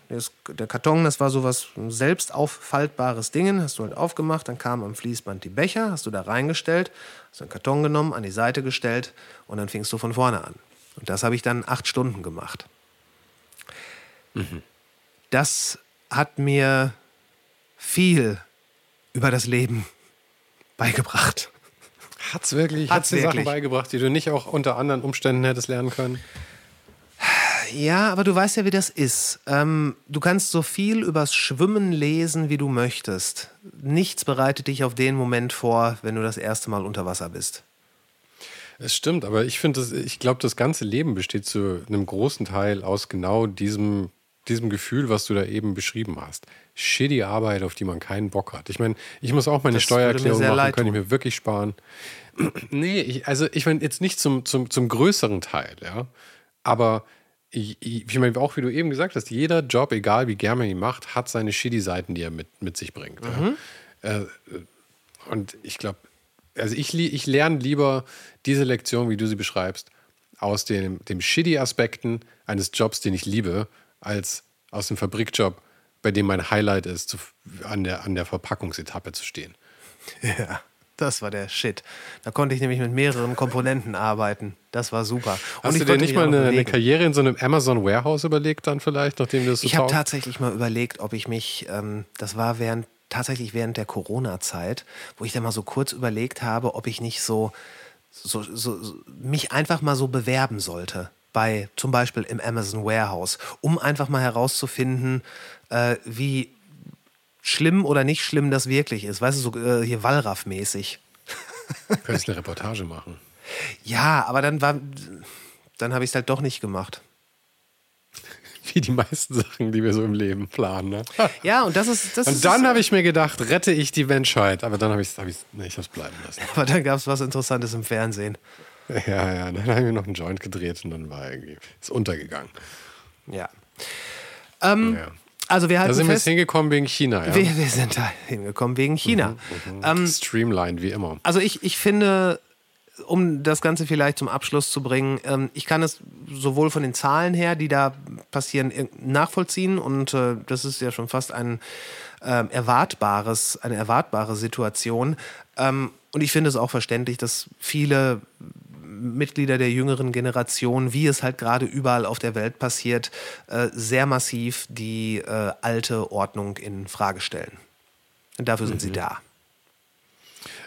Speaker 2: Der Karton, das war so was selbst auffaltbares Ding, hast du halt aufgemacht, dann kamen am Fließband die Becher, hast du da reingestellt, hast einen Karton genommen, an die Seite gestellt und dann fingst du von vorne an. Und das habe ich dann acht Stunden gemacht. Mhm. Das hat mir viel über das Leben beigebracht.
Speaker 1: Hat's wirklich? Hat's, hat's dir wirklich. Sachen beigebracht, die du nicht auch unter anderen Umständen hättest lernen können?
Speaker 2: Ja, aber du weißt ja, wie das ist. Ähm, du kannst so viel übers Schwimmen lesen, wie du möchtest. Nichts bereitet dich auf den Moment vor, wenn du das erste Mal unter Wasser bist.
Speaker 1: Es stimmt, aber ich finde, ich glaube, das ganze Leben besteht zu einem großen Teil aus genau diesem, diesem Gefühl, was du da eben beschrieben hast. Shitty Arbeit, auf die man keinen Bock hat. Ich meine, ich muss auch meine das Steuererklärung machen, kann ich mir wirklich sparen. nee, ich, also ich meine, jetzt nicht zum, zum, zum größeren Teil, ja. Aber ich, ich meine, auch wie du eben gesagt hast, jeder Job, egal wie gern man ihn macht, hat seine shitty Seiten, die er mit, mit sich bringt. Mhm. Ja. Äh, und ich glaube, also ich, ich lerne lieber diese Lektion, wie du sie beschreibst, aus dem, dem shitty Aspekten eines Jobs, den ich liebe, als aus dem Fabrikjob, bei dem mein Highlight ist, zu, an, der, an der Verpackungsetappe zu stehen.
Speaker 2: Ja. Das war der Shit. Da konnte ich nämlich mit mehreren Komponenten arbeiten. Das war super.
Speaker 1: Und Hast du dir nicht mal eine, eine, Karriere in so einem Amazon Warehouse überlegt dann vielleicht, nachdem du das so
Speaker 2: Ich habe tatsächlich mal überlegt, ob ich mich, ähm, das war während, tatsächlich während der Corona-Zeit, wo ich dann mal so kurz überlegt habe, ob ich nicht so, so, so, so mich einfach mal so bewerben sollte bei zum Beispiel im Amazon Warehouse, um einfach mal herauszufinden, äh, wie schlimm oder nicht schlimm das wirklich ist. Weißt du, so äh, hier Wallraff-mäßig.
Speaker 1: Könntest eine Reportage machen.
Speaker 2: Ja, aber dann war, dann habe ich es halt doch nicht gemacht.
Speaker 1: Wie die meisten Sachen, die wir so im Leben planen. Ne?
Speaker 2: Ja, und das ist. Das
Speaker 1: und dann habe ich mir gedacht, rette ich die Menschheit. Aber dann habe ich es hab nee, ich bleiben lassen.
Speaker 2: Aber dann gab es was Interessantes im Fernsehen.
Speaker 1: Ja, ja, dann habe ich mir noch einen Joint gedreht und dann war irgendwie, ist untergegangen.
Speaker 2: Ja. Ähm, ja. Also wir
Speaker 1: da sind wir jetzt hingekommen wegen China.
Speaker 2: Ja? Wir, wir, sind da hingekommen wegen China.
Speaker 1: Mhm, mhm. Ähm, Streamlined wie immer.
Speaker 2: Also ich, ich finde, um das Ganze vielleicht zum Abschluss zu bringen, ähm, ich kann es sowohl von den Zahlen her, die da passieren, nachvollziehen und äh, das ist ja schon fast ein äh, erwartbares, eine erwartbare Situation. Ähm, und ich finde es auch verständlich, dass viele Mitglieder der jüngeren Generation, wie es halt gerade überall auf der Welt passiert, äh, sehr massiv die äh, alte Ordnung in Frage stellen. Und dafür sind mhm. sie da.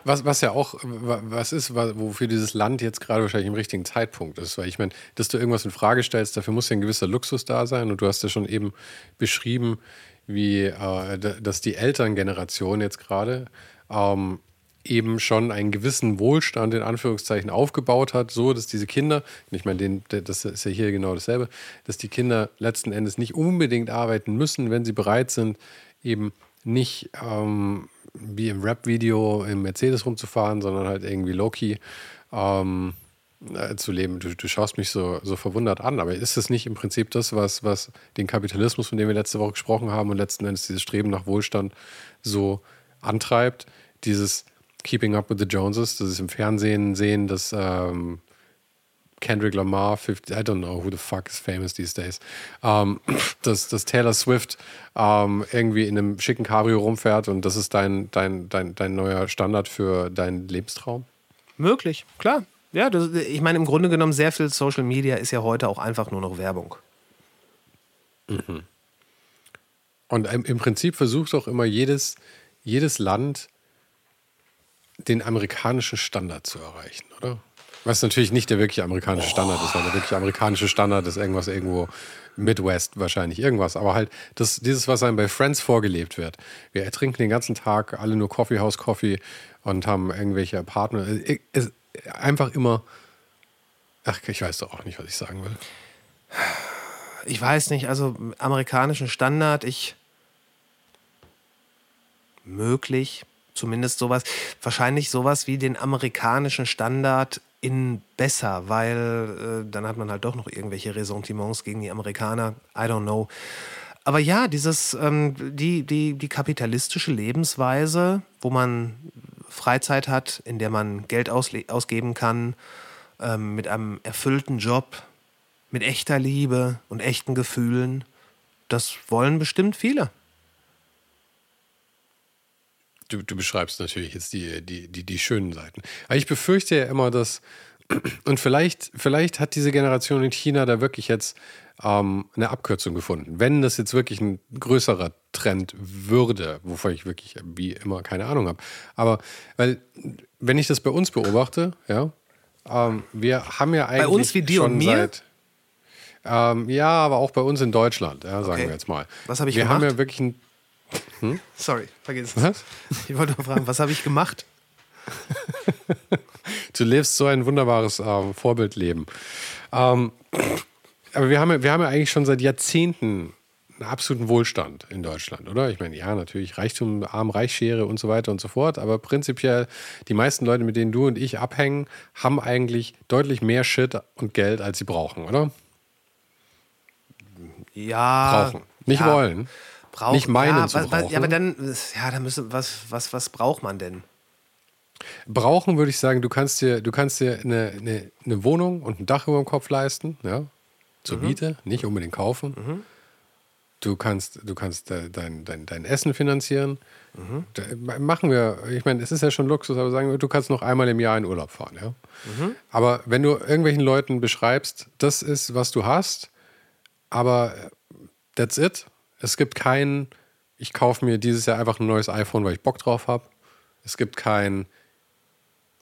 Speaker 1: Was, was ja auch was ist, wofür dieses Land jetzt gerade wahrscheinlich im richtigen Zeitpunkt ist. Weil ich meine, dass du irgendwas in Frage stellst, dafür muss ja ein gewisser Luxus da sein. Und du hast ja schon eben beschrieben, wie äh, dass die Elterngeneration jetzt gerade ähm, eben schon einen gewissen Wohlstand in Anführungszeichen aufgebaut hat, so dass diese Kinder, ich meine, das ist ja hier genau dasselbe, dass die Kinder letzten Endes nicht unbedingt arbeiten müssen, wenn sie bereit sind, eben nicht ähm, wie im Rap-Video im Mercedes rumzufahren, sondern halt irgendwie low-key ähm, äh, zu leben. Du, du, schaust mich so, so verwundert an, aber ist das nicht im Prinzip das, was, was den Kapitalismus, von dem wir letzte Woche gesprochen haben und letzten Endes dieses Streben nach Wohlstand so antreibt? Dieses Keeping Up with the Joneses, das ist im Fernsehen sehen, dass ähm, Kendrick Lamar, 50, I don't know who the fuck is famous these days, ähm, dass, dass Taylor Swift ähm, irgendwie in einem schicken Cabrio rumfährt und das ist dein, dein, dein, dein neuer Standard für deinen Lebenstraum?
Speaker 2: Möglich, klar. Ja, das, ich meine, im Grunde genommen, sehr viel Social Media ist ja heute auch einfach nur noch Werbung.
Speaker 1: Mhm. Und im, im Prinzip versucht auch immer jedes, jedes Land den amerikanischen Standard zu erreichen, oder? Was natürlich nicht der wirkliche amerikanische Standard ist, weil der wirkliche amerikanische Standard ist irgendwas irgendwo Midwest wahrscheinlich, irgendwas. Aber halt das, dieses, was einem bei Friends vorgelebt wird. Wir trinken den ganzen Tag alle nur Coffee House Coffee und haben irgendwelche Partner. Es, einfach immer. Ach, ich weiß doch auch nicht, was ich sagen will.
Speaker 2: Ich weiß nicht, also amerikanischen Standard, ich möglich, zumindest sowas, wahrscheinlich sowas wie den amerikanischen Standard in besser, weil äh, dann hat man halt doch noch irgendwelche Ressentiments gegen die Amerikaner. I don't know. Aber ja, dieses, ähm, die, die, die kapitalistische Lebensweise, wo man Freizeit hat, in der man Geld ausgeben kann, ähm, mit einem erfüllten Job, mit echter Liebe und echten Gefühlen, das wollen bestimmt viele.
Speaker 1: Du, du beschreibst natürlich jetzt die, die, die, die schönen Seiten. Aber ich befürchte ja immer, dass, und vielleicht, vielleicht hat diese Generation in China da wirklich jetzt ähm, eine Abkürzung gefunden. Wenn das jetzt wirklich ein größerer Trend würde, wovon ich wirklich wie immer keine Ahnung habe. Aber weil, wenn ich das bei uns beobachte, ja, ähm, wir haben ja eigentlich. Bei
Speaker 2: uns wie dir und mir? Seit,
Speaker 1: ähm, ja, aber auch bei uns in Deutschland, ja, sagen okay. wir jetzt mal.
Speaker 2: Was habe ich
Speaker 1: wir
Speaker 2: gemacht?
Speaker 1: Wir haben ja wirklich ein
Speaker 2: hm? Sorry, vergiss es. Was? Ich wollte nur fragen, was habe ich gemacht?
Speaker 1: du lebst so ein wunderbares ähm, Vorbildleben. Ähm, aber wir haben, ja, wir haben ja eigentlich schon seit Jahrzehnten einen absoluten Wohlstand in Deutschland, oder? Ich meine, ja, natürlich Reichtum, Arm, Reichschere und so weiter und so fort, aber prinzipiell die meisten Leute, mit denen du und ich abhängen, haben eigentlich deutlich mehr Shit und Geld, als sie brauchen, oder?
Speaker 2: Ja.
Speaker 1: Brauchen. Nicht
Speaker 2: ja.
Speaker 1: wollen.
Speaker 2: Brauch, nicht meinen ja, zu brauchen. Ja, aber dann, ja, dann müssen, was, was, was braucht man denn?
Speaker 1: Brauchen würde ich sagen, du kannst dir, du kannst dir eine, eine, eine Wohnung und ein Dach über dem Kopf leisten, ja, zur mhm. Miete, nicht unbedingt kaufen. Mhm. Du kannst, du kannst dein, dein, dein Essen finanzieren. Mhm. Machen wir, ich meine, es ist ja schon Luxus, aber sagen wir, du kannst noch einmal im Jahr in Urlaub fahren, ja. Mhm. Aber wenn du irgendwelchen Leuten beschreibst, das ist, was du hast, aber that's it, es gibt kein, ich kaufe mir dieses Jahr einfach ein neues iPhone, weil ich Bock drauf habe. Es gibt kein,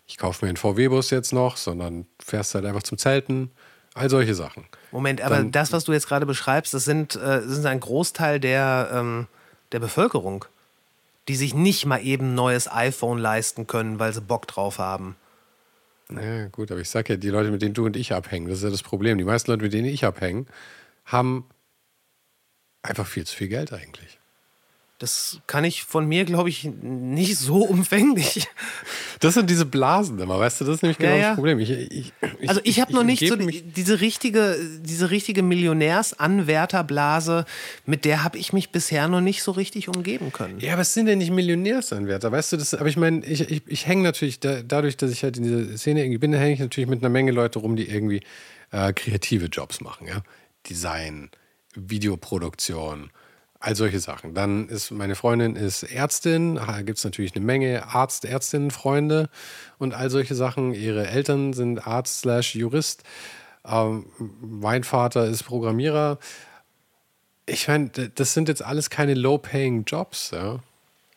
Speaker 1: ich kaufe mir einen VW-Bus jetzt noch, sondern fährst halt einfach zum Zelten. All solche Sachen.
Speaker 2: Moment, aber Dann, das, was du jetzt gerade beschreibst, das sind, äh, das sind ein Großteil der, ähm, der Bevölkerung, die sich nicht mal eben ein neues iPhone leisten können, weil sie Bock drauf haben.
Speaker 1: Ja, gut, aber ich sag ja, die Leute, mit denen du und ich abhängen, das ist ja das Problem. Die meisten Leute, mit denen ich abhänge, haben einfach viel zu viel Geld eigentlich.
Speaker 2: Das kann ich von mir, glaube ich, nicht so umfänglich.
Speaker 1: Das sind diese Blasen immer, weißt du? Das ist nämlich genau ja, ja. das Problem. Ich, ich,
Speaker 2: ich, also ich habe noch nicht so die, diese richtige, diese richtige Millionärsanwärterblase, mit der habe ich mich bisher noch nicht so richtig umgeben können.
Speaker 1: Ja, aber es sind ja nicht Millionärsanwärter, weißt du? Das, aber ich meine, ich, ich, ich hänge natürlich, da, dadurch, dass ich halt in dieser Szene irgendwie bin, hänge ich natürlich mit einer Menge Leute rum, die irgendwie äh, kreative Jobs machen, ja? Design, Videoproduktion, all solche Sachen. Dann ist meine Freundin ist Ärztin, da gibt es natürlich eine Menge Arzt, Ärztinnen, Freunde und all solche Sachen. Ihre Eltern sind Arzt slash Jurist. Ähm, mein Vater ist Programmierer. Ich meine, das sind jetzt alles keine low-paying Jobs, ja.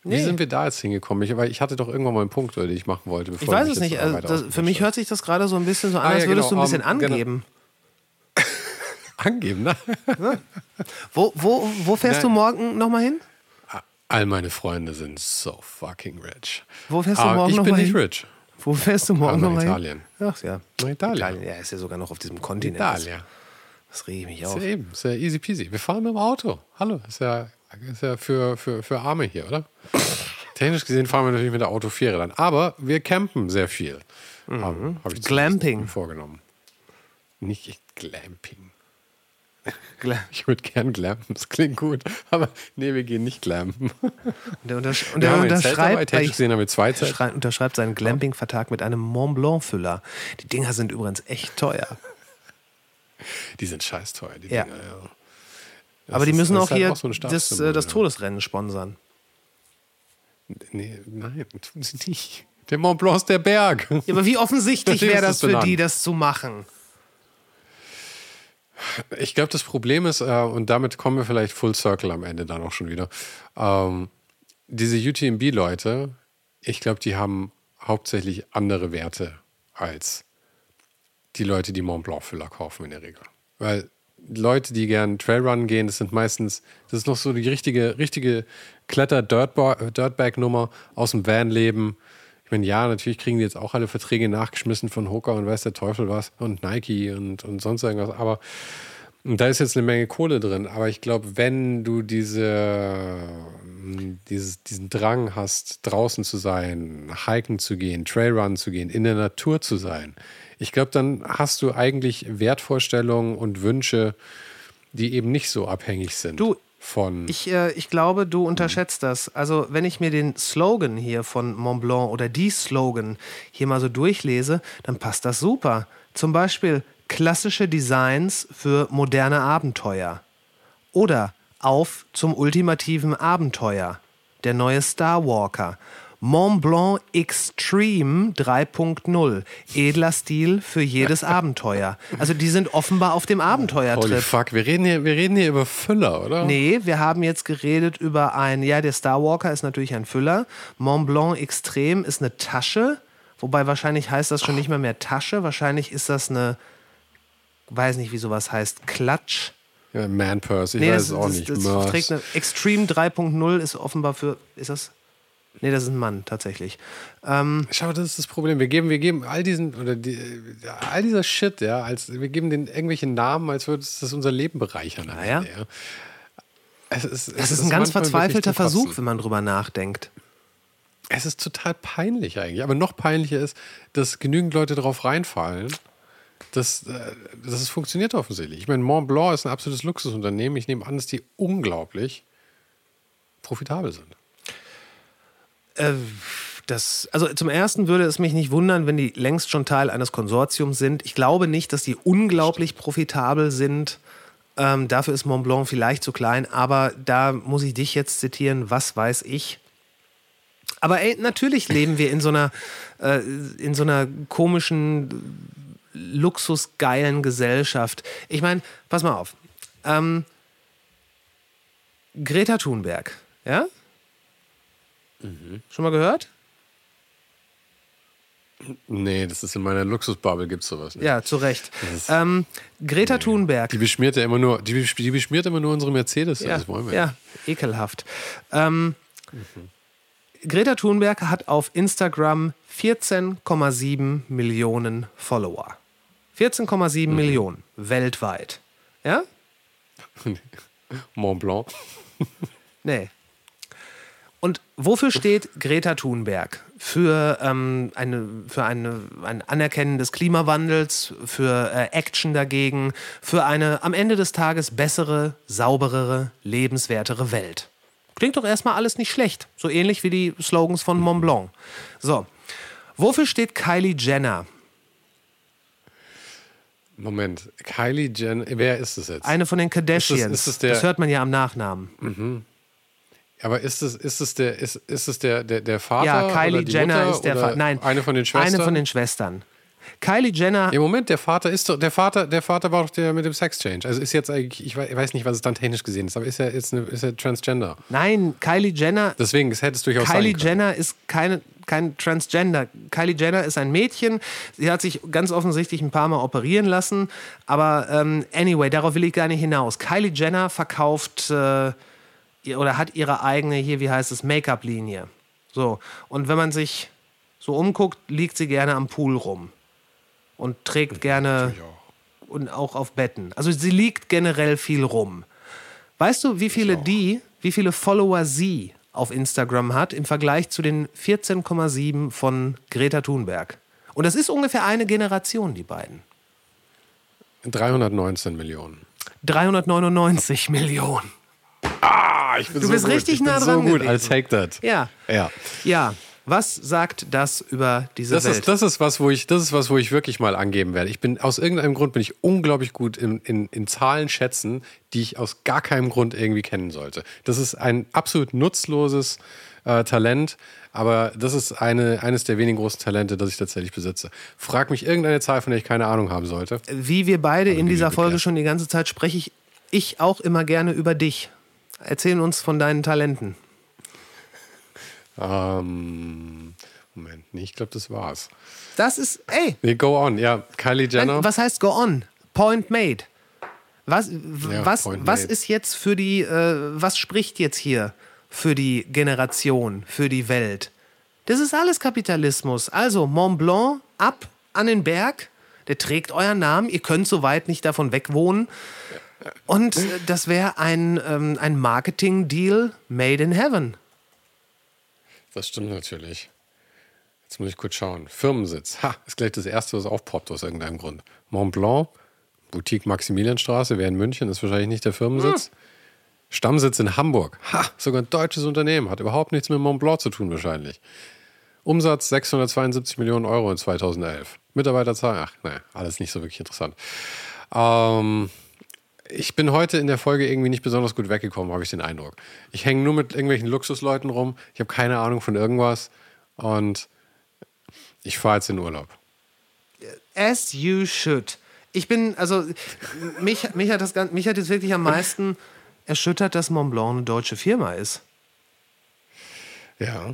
Speaker 1: Wie nee. sind wir da jetzt hingekommen? Ich, weil ich hatte doch irgendwann mal einen Punkt, den ich machen wollte.
Speaker 2: ich weiß es nicht. Also das, für mich hört sich das gerade so ein bisschen so an, ah, als würdest genau. du ein bisschen um, genau. angeben. Genau
Speaker 1: angeben, ne?
Speaker 2: wo, wo, wo fährst Nein. du morgen nochmal hin?
Speaker 1: All meine Freunde sind so fucking rich.
Speaker 2: Wo fährst du ah, morgen nochmal hin?
Speaker 1: Ich bin nicht rich.
Speaker 2: Wo fährst du morgen nochmal hin?
Speaker 1: Italien.
Speaker 2: Ach ja.
Speaker 1: Nach Italien. Italien.
Speaker 2: Ja, ist ja sogar noch auf diesem Kontinent.
Speaker 1: Italien.
Speaker 2: Das rege ich mich auf.
Speaker 1: Ist ja eben, ist ja easy peasy. Wir fahren mit dem Auto. Hallo, ist ja, ist ja für, für, für Arme hier, oder? Technisch gesehen fahren wir natürlich mit der Autofähre dann. Aber wir campen sehr viel.
Speaker 2: Mhm. Habe ich Glamping.
Speaker 1: vorgenommen. Nicht Glamping. Ich würde gern glampen, das klingt gut. Aber nee, wir gehen nicht glampen.
Speaker 2: Und er, untersch und er unterschreibt,
Speaker 1: gesehen, haben wir zwei Zelt.
Speaker 2: unterschreibt seinen Glamping-Vertrag mit einem Mont Blanc-Füller. Die Dinger sind übrigens echt teuer.
Speaker 1: Die sind scheiß teuer, die
Speaker 2: ja.
Speaker 1: Dinger, ja.
Speaker 2: Aber die müssen auch halt hier auch so das, äh, das Todesrennen sponsern.
Speaker 1: Nee, nein, tun sie nicht. Der Mont Blanc ist der Berg.
Speaker 2: Ja, aber wie offensichtlich wäre das für die, das zu machen?
Speaker 1: Ich glaube, das Problem ist, äh, und damit kommen wir vielleicht full circle am Ende dann auch schon wieder, ähm, diese UTMB-Leute, ich glaube, die haben hauptsächlich andere Werte als die Leute, die Mont Blanc-Füller kaufen in der Regel. Weil Leute, die gern Trailrun gehen, das sind meistens, das ist noch so die richtige, richtige Kletter-Dirtbag-Nummer aus dem Van-Leben. Ich meine, ja, natürlich kriegen die jetzt auch alle Verträge nachgeschmissen von Hooker und weiß der Teufel was und Nike und, und sonst irgendwas, aber da ist jetzt eine Menge Kohle drin. Aber ich glaube, wenn du diese, dieses, diesen Drang hast, draußen zu sein, hiken zu gehen, Trailrun zu gehen, in der Natur zu sein, ich glaube, dann hast du eigentlich Wertvorstellungen und Wünsche, die eben nicht so abhängig sind.
Speaker 2: Du,
Speaker 1: von.
Speaker 2: Ich, äh, ich glaube, du unterschätzt das. Also, wenn ich mir den Slogan hier von Mont Blanc oder die Slogan hier mal so durchlese, dann passt das super. Zum Beispiel klassische Designs für moderne Abenteuer. Oder auf zum ultimativen Abenteuer. Der neue Star Walker. Mont Blanc Extreme 3.0. Edler Stil für jedes Abenteuer. Also die sind offenbar auf dem Abenteuertrip.
Speaker 1: Holy fuck, wir reden, hier, wir reden hier über Füller, oder?
Speaker 2: Nee, wir haben jetzt geredet über ein, ja, der Star Walker ist natürlich ein Füller. Mont Blanc Extreme ist eine Tasche. Wobei wahrscheinlich heißt das schon nicht mehr mehr Tasche. Wahrscheinlich ist das eine, weiß nicht, wie sowas heißt, Klatsch.
Speaker 1: Ja, Man Purse, ich nee, weiß es auch nicht. Das,
Speaker 2: das trägt eine Extreme 3.0 ist offenbar für, ist das Nee, das ist ein Mann, tatsächlich.
Speaker 1: Ähm, Schau, das ist das Problem. Wir geben, wir geben all diesen, oder die, all dieser Shit, ja, als wir geben den irgendwelche Namen, als würde es das unser Leben bereichern.
Speaker 2: Naja. Ja. Es ist, es das ist, ist ein ganz verzweifelter Versuch, wenn man drüber nachdenkt.
Speaker 1: Es ist total peinlich eigentlich. Aber noch peinlicher ist, dass genügend Leute darauf reinfallen. dass, äh, dass es funktioniert offensichtlich. Ich meine, Mont Blanc ist ein absolutes Luxusunternehmen. Ich nehme an, dass die unglaublich profitabel sind.
Speaker 2: Äh, das, also zum ersten würde es mich nicht wundern, wenn die längst schon Teil eines Konsortiums sind. Ich glaube nicht, dass die unglaublich profitabel sind. Ähm, dafür ist Mont Blanc vielleicht zu klein, aber da muss ich dich jetzt zitieren, was weiß ich. Aber ey, natürlich leben wir in so einer, äh, in so einer komischen, luxusgeilen Gesellschaft. Ich meine, pass mal auf. Ähm, Greta Thunberg, ja? Mhm. Schon mal gehört?
Speaker 1: Nee, das ist in meiner Luxusbubble, gibt es sowas nicht.
Speaker 2: Ja, zu Recht. Ähm, Greta nee. Thunberg.
Speaker 1: Die beschmiert ja immer nur, die, die beschmiert immer nur unsere Mercedes.
Speaker 2: Ja,
Speaker 1: das wollen wir
Speaker 2: ja, ekelhaft. Ähm, mhm. Greta Thunberg hat auf Instagram 14,7 Millionen Follower. 14,7 mhm. Millionen weltweit. Ja?
Speaker 1: Mont Blanc.
Speaker 2: nee, und wofür steht Greta Thunberg? Für, ähm, eine, für eine, ein Anerkennen des Klimawandels, für äh, Action dagegen, für eine am Ende des Tages bessere, sauberere, lebenswertere Welt. Klingt doch erstmal alles nicht schlecht. So ähnlich wie die Slogans von Mont Blanc. So. Wofür steht Kylie Jenner?
Speaker 1: Moment, Kylie Jenner, wer ist es jetzt?
Speaker 2: Eine von den Kardashians. Ist das, ist das, das hört man ja am Nachnamen.
Speaker 1: Mhm. Aber ist es, ist es, der, ist, ist es der, der, der Vater?
Speaker 2: Ja, Kylie Jenner
Speaker 1: Mutter
Speaker 2: ist der Vater. Nein,
Speaker 1: eine von den Schwestern.
Speaker 2: Eine von den Schwestern. Kylie Jenner.
Speaker 1: Im Moment, der Vater ist doch, der Vater, der Vater war doch der mit dem Sex-Change. Also ist jetzt eigentlich, ich weiß nicht, was es dann technisch gesehen ist, aber ist er jetzt ist er Transgender?
Speaker 2: Nein, Kylie Jenner.
Speaker 1: Deswegen, es hätte es durchaus
Speaker 2: Kylie Jenner ist keine, kein Transgender. Kylie Jenner ist ein Mädchen. Sie hat sich ganz offensichtlich ein paar Mal operieren lassen. Aber ähm, anyway, darauf will ich gar nicht hinaus. Kylie Jenner verkauft. Äh, oder hat ihre eigene, hier, wie heißt es, Make-up-Linie. So. Und wenn man sich so umguckt, liegt sie gerne am Pool rum. Und trägt gerne auch. und auch auf Betten. Also sie liegt generell viel rum. Weißt du, wie viele die, wie viele Follower sie auf Instagram hat im Vergleich zu den 14,7 von Greta Thunberg? Und das ist ungefähr eine Generation, die beiden.
Speaker 1: 319 Millionen.
Speaker 2: 399 Millionen.
Speaker 1: Ich bin
Speaker 2: du
Speaker 1: so
Speaker 2: bist
Speaker 1: gut.
Speaker 2: richtig
Speaker 1: ich
Speaker 2: nah
Speaker 1: bin
Speaker 2: dran.
Speaker 1: So gut,
Speaker 2: gewesen.
Speaker 1: als That.
Speaker 2: Ja.
Speaker 1: Ja.
Speaker 2: Ja. Was sagt das über diese
Speaker 1: das
Speaker 2: Welt?
Speaker 1: Ist, das, ist was, wo ich, das ist was, wo ich wirklich mal angeben werde. Ich bin aus irgendeinem Grund bin ich unglaublich gut in, in, in Zahlen schätzen, die ich aus gar keinem Grund irgendwie kennen sollte. Das ist ein absolut nutzloses äh, Talent, aber das ist eine, eines der wenigen großen Talente, das ich tatsächlich besitze. Frag mich irgendeine Zahl, von der ich keine Ahnung haben sollte.
Speaker 2: Wie wir beide in dieser Folge schon die ganze Zeit spreche ich, ich auch immer gerne über dich. Erzähl uns von deinen Talenten.
Speaker 1: Ähm, Moment, nee, ich glaube, das war's.
Speaker 2: Das ist, ey.
Speaker 1: Nee, go on, ja. Kylie Jenner.
Speaker 2: Was heißt go on? Point made. Was,
Speaker 1: Ja,
Speaker 2: was,
Speaker 1: point
Speaker 2: was
Speaker 1: made.
Speaker 2: ist jetzt für die, äh, was spricht jetzt hier für die Generation, für die Welt? Das ist alles Kapitalismus. Also Mont Blanc ab an den Berg, der trägt euren Namen, ihr könnt so weit nicht davon wegwohnen. Und äh, das wäre ein, ähm, ein Marketing-Deal made in heaven.
Speaker 1: Das stimmt natürlich. Jetzt muss ich kurz schauen. Firmensitz. Ha, ist gleich das erste, was aufpoppt aus irgendeinem Grund. Mont Blanc, Boutique Maximilianstraße, wäre in München, ist wahrscheinlich nicht der Firmensitz. Stammsitz in Hamburg. Ha, sogar ein deutsches Unternehmen. Hat überhaupt nichts mit Mont Blanc zu tun, wahrscheinlich. Umsatz 672 Millionen Euro in 2011. Mitarbeiterzahl, ach, naja, alles nicht so wirklich interessant. Ähm, ich bin heute in der Folge irgendwie nicht besonders gut weggekommen, habe ich den Eindruck. Ich hänge nur mit irgendwelchen Luxusleuten rum. Ich habe keine Ahnung von irgendwas. Und ich fahre jetzt in Urlaub.
Speaker 2: As you should. Ich bin, also, mich, mich, hat das, mich hat jetzt wirklich am meisten erschüttert, dass Mont Blanc eine deutsche Firma ist.
Speaker 1: Ja.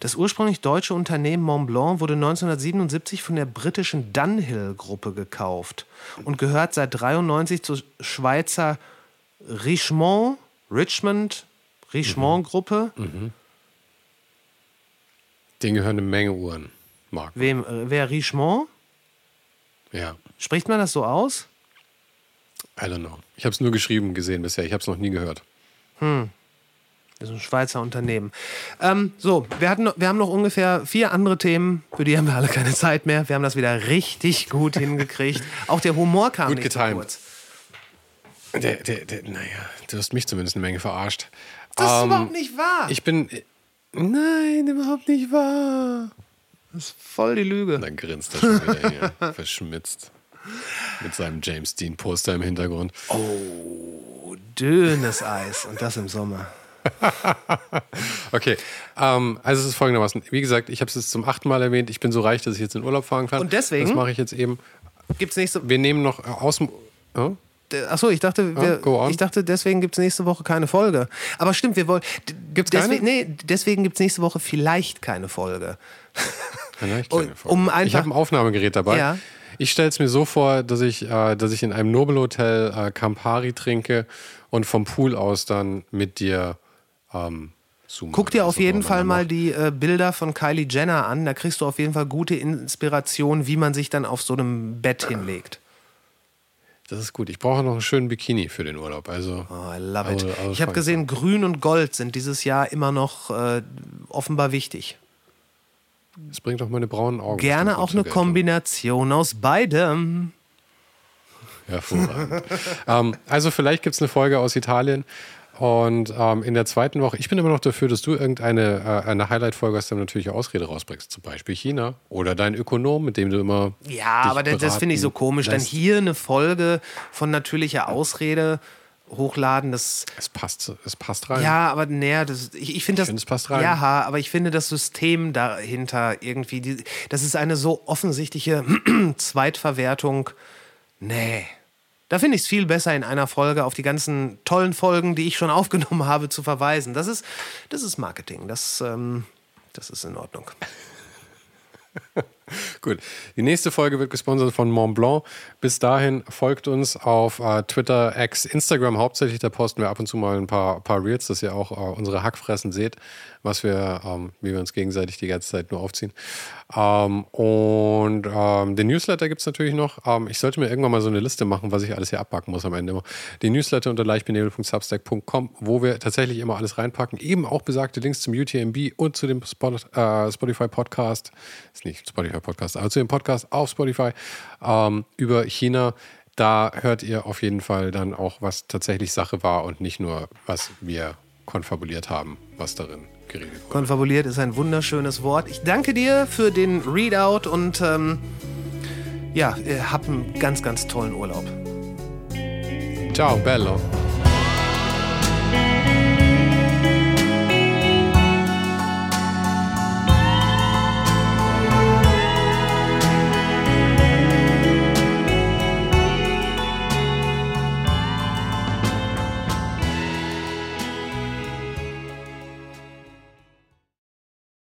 Speaker 2: Das ursprünglich deutsche Unternehmen Mont Blanc wurde 1977 von der britischen Dunhill-Gruppe gekauft und gehört seit 93 zur Schweizer Richemont, Richmond, Richemont-Gruppe.
Speaker 1: Denen gehören eine Menge Uhren, Marc.
Speaker 2: Wem, äh, wer Richemont?
Speaker 1: Ja.
Speaker 2: Spricht man das so aus?
Speaker 1: I don't know. Ich habe es nur geschrieben gesehen bisher. Ich habe es noch nie gehört.
Speaker 2: Das ist ein Schweizer Unternehmen. Ähm, so, wir, hatten, wir haben noch ungefähr vier andere Themen, für die haben wir alle keine Zeit mehr. Wir haben das wieder richtig gut hingekriegt. Auch der Humor kam
Speaker 1: Gut
Speaker 2: nicht so
Speaker 1: getimt.
Speaker 2: kurz.
Speaker 1: Der, der, der, naja, du hast mich zumindest eine Menge verarscht.
Speaker 2: Das ist
Speaker 1: Ähm,
Speaker 2: überhaupt nicht wahr.
Speaker 1: Ich bin. Nein, überhaupt nicht wahr.
Speaker 2: das ist voll die Lüge.
Speaker 1: Und dann grinst er schon wieder hier, verschmitzt. Mit seinem James Dean Poster im Hintergrund.
Speaker 2: Dünnes Eis und das im Sommer.
Speaker 1: Okay, ähm, also es ist folgendermaßen. Wie gesagt, ich habe es jetzt zum achten Mal erwähnt. Ich bin so reich, dass ich jetzt in Urlaub fahren kann.
Speaker 2: Und deswegen?
Speaker 1: Das mache ich jetzt eben.
Speaker 2: Gibt's nächste
Speaker 1: Wir nehmen noch äh, aus dem. Oh?
Speaker 2: Achso, ich dachte, wir,
Speaker 1: on.
Speaker 2: ich dachte, deswegen gibt es nächste Woche keine Folge. Aber stimmt, wir wollen.
Speaker 1: Gibt's
Speaker 2: deswegen,
Speaker 1: keine?
Speaker 2: Nee, deswegen gibt es nächste Woche vielleicht keine Folge.
Speaker 1: Vielleicht keine Folge.
Speaker 2: um
Speaker 1: ich habe ein Aufnahmegerät dabei.
Speaker 2: Ja.
Speaker 1: Ich stelle es mir so vor, dass ich, äh, dass ich in einem Nobelhotel äh, Campari trinke und vom Pool aus dann mit dir ähm, zoome.
Speaker 2: Guck dir auf jeden Fall mal die äh, Bilder von Kylie Jenner an. Da kriegst du auf jeden Fall gute Inspiration, wie man sich dann auf so einem Bett hinlegt.
Speaker 1: Das ist gut. Ich brauche noch einen schönen Bikini für den Urlaub. Also,
Speaker 2: Oh, I love it.
Speaker 1: Also-
Speaker 2: ich habe gesehen, Grün und Gold sind dieses Jahr immer noch äh, offenbar wichtig.
Speaker 1: es bringt auch meine braunen Augen.
Speaker 2: Gerne auch eine. Kombination aus beidem.
Speaker 1: Hervorragend. ähm, also vielleicht gibt es eine Folge aus Italien. Und ähm, in der zweiten Woche, ich bin immer noch dafür, dass du irgendeine äh, eine Highlight-Folge hast, dann natürlich Ausrede rausbringst. Zum Beispiel China oder dein Ökonom, mit dem du immer.
Speaker 2: Ja, aber das, das finde ich so komisch. Dann
Speaker 1: lässt.
Speaker 2: hier eine Folge von natürlicher Ausrede hochladen, das.
Speaker 1: Es passt, es passt rein.
Speaker 2: Ja, aber naja, das, ich, ich finde das.
Speaker 1: finde, es passt rein.
Speaker 2: Ja, aber ich finde das System dahinter irgendwie, die, das ist eine so offensichtliche Zweitverwertung. Nee. Da finde ich es viel besser, in einer Folge auf die ganzen tollen Folgen, die ich schon aufgenommen habe, zu verweisen. Das ist, das ist Marketing. Das, ähm, das ist in Ordnung.
Speaker 1: Gut. Die nächste Folge wird gesponsert von Mont Blanc. Bis dahin folgt uns auf äh, Twitter, X, Instagram hauptsächlich. Da posten wir ab und zu mal ein paar, paar Reels, dass ihr auch äh, unsere Hackfressen seht, was wir, ähm, wie wir uns gegenseitig die ganze Zeit nur aufziehen. Ähm, und ähm, den Newsletter gibt es natürlich noch. Ähm, ich sollte mir irgendwann mal so eine Liste machen, was ich alles hier abpacken muss am Ende immer. Den Newsletter unter leichtbenebel.substack.com, wo wir tatsächlich immer alles reinpacken. Eben auch besagte Links zum UTMB und zu dem Spot, äh, Spotify Podcast. Ist nicht Spotify Podcast, aber zu dem Podcast auf Spotify ähm, über China. Da hört ihr auf jeden Fall dann auch, was tatsächlich Sache war und nicht nur, was wir konfabuliert haben, was darin geredet wurde.
Speaker 2: Konfabuliert ist ein wunderschönes Wort. Ich danke dir für den Readout und ähm, ja, hab einen ganz, ganz tollen Urlaub.
Speaker 1: Ciao, bello.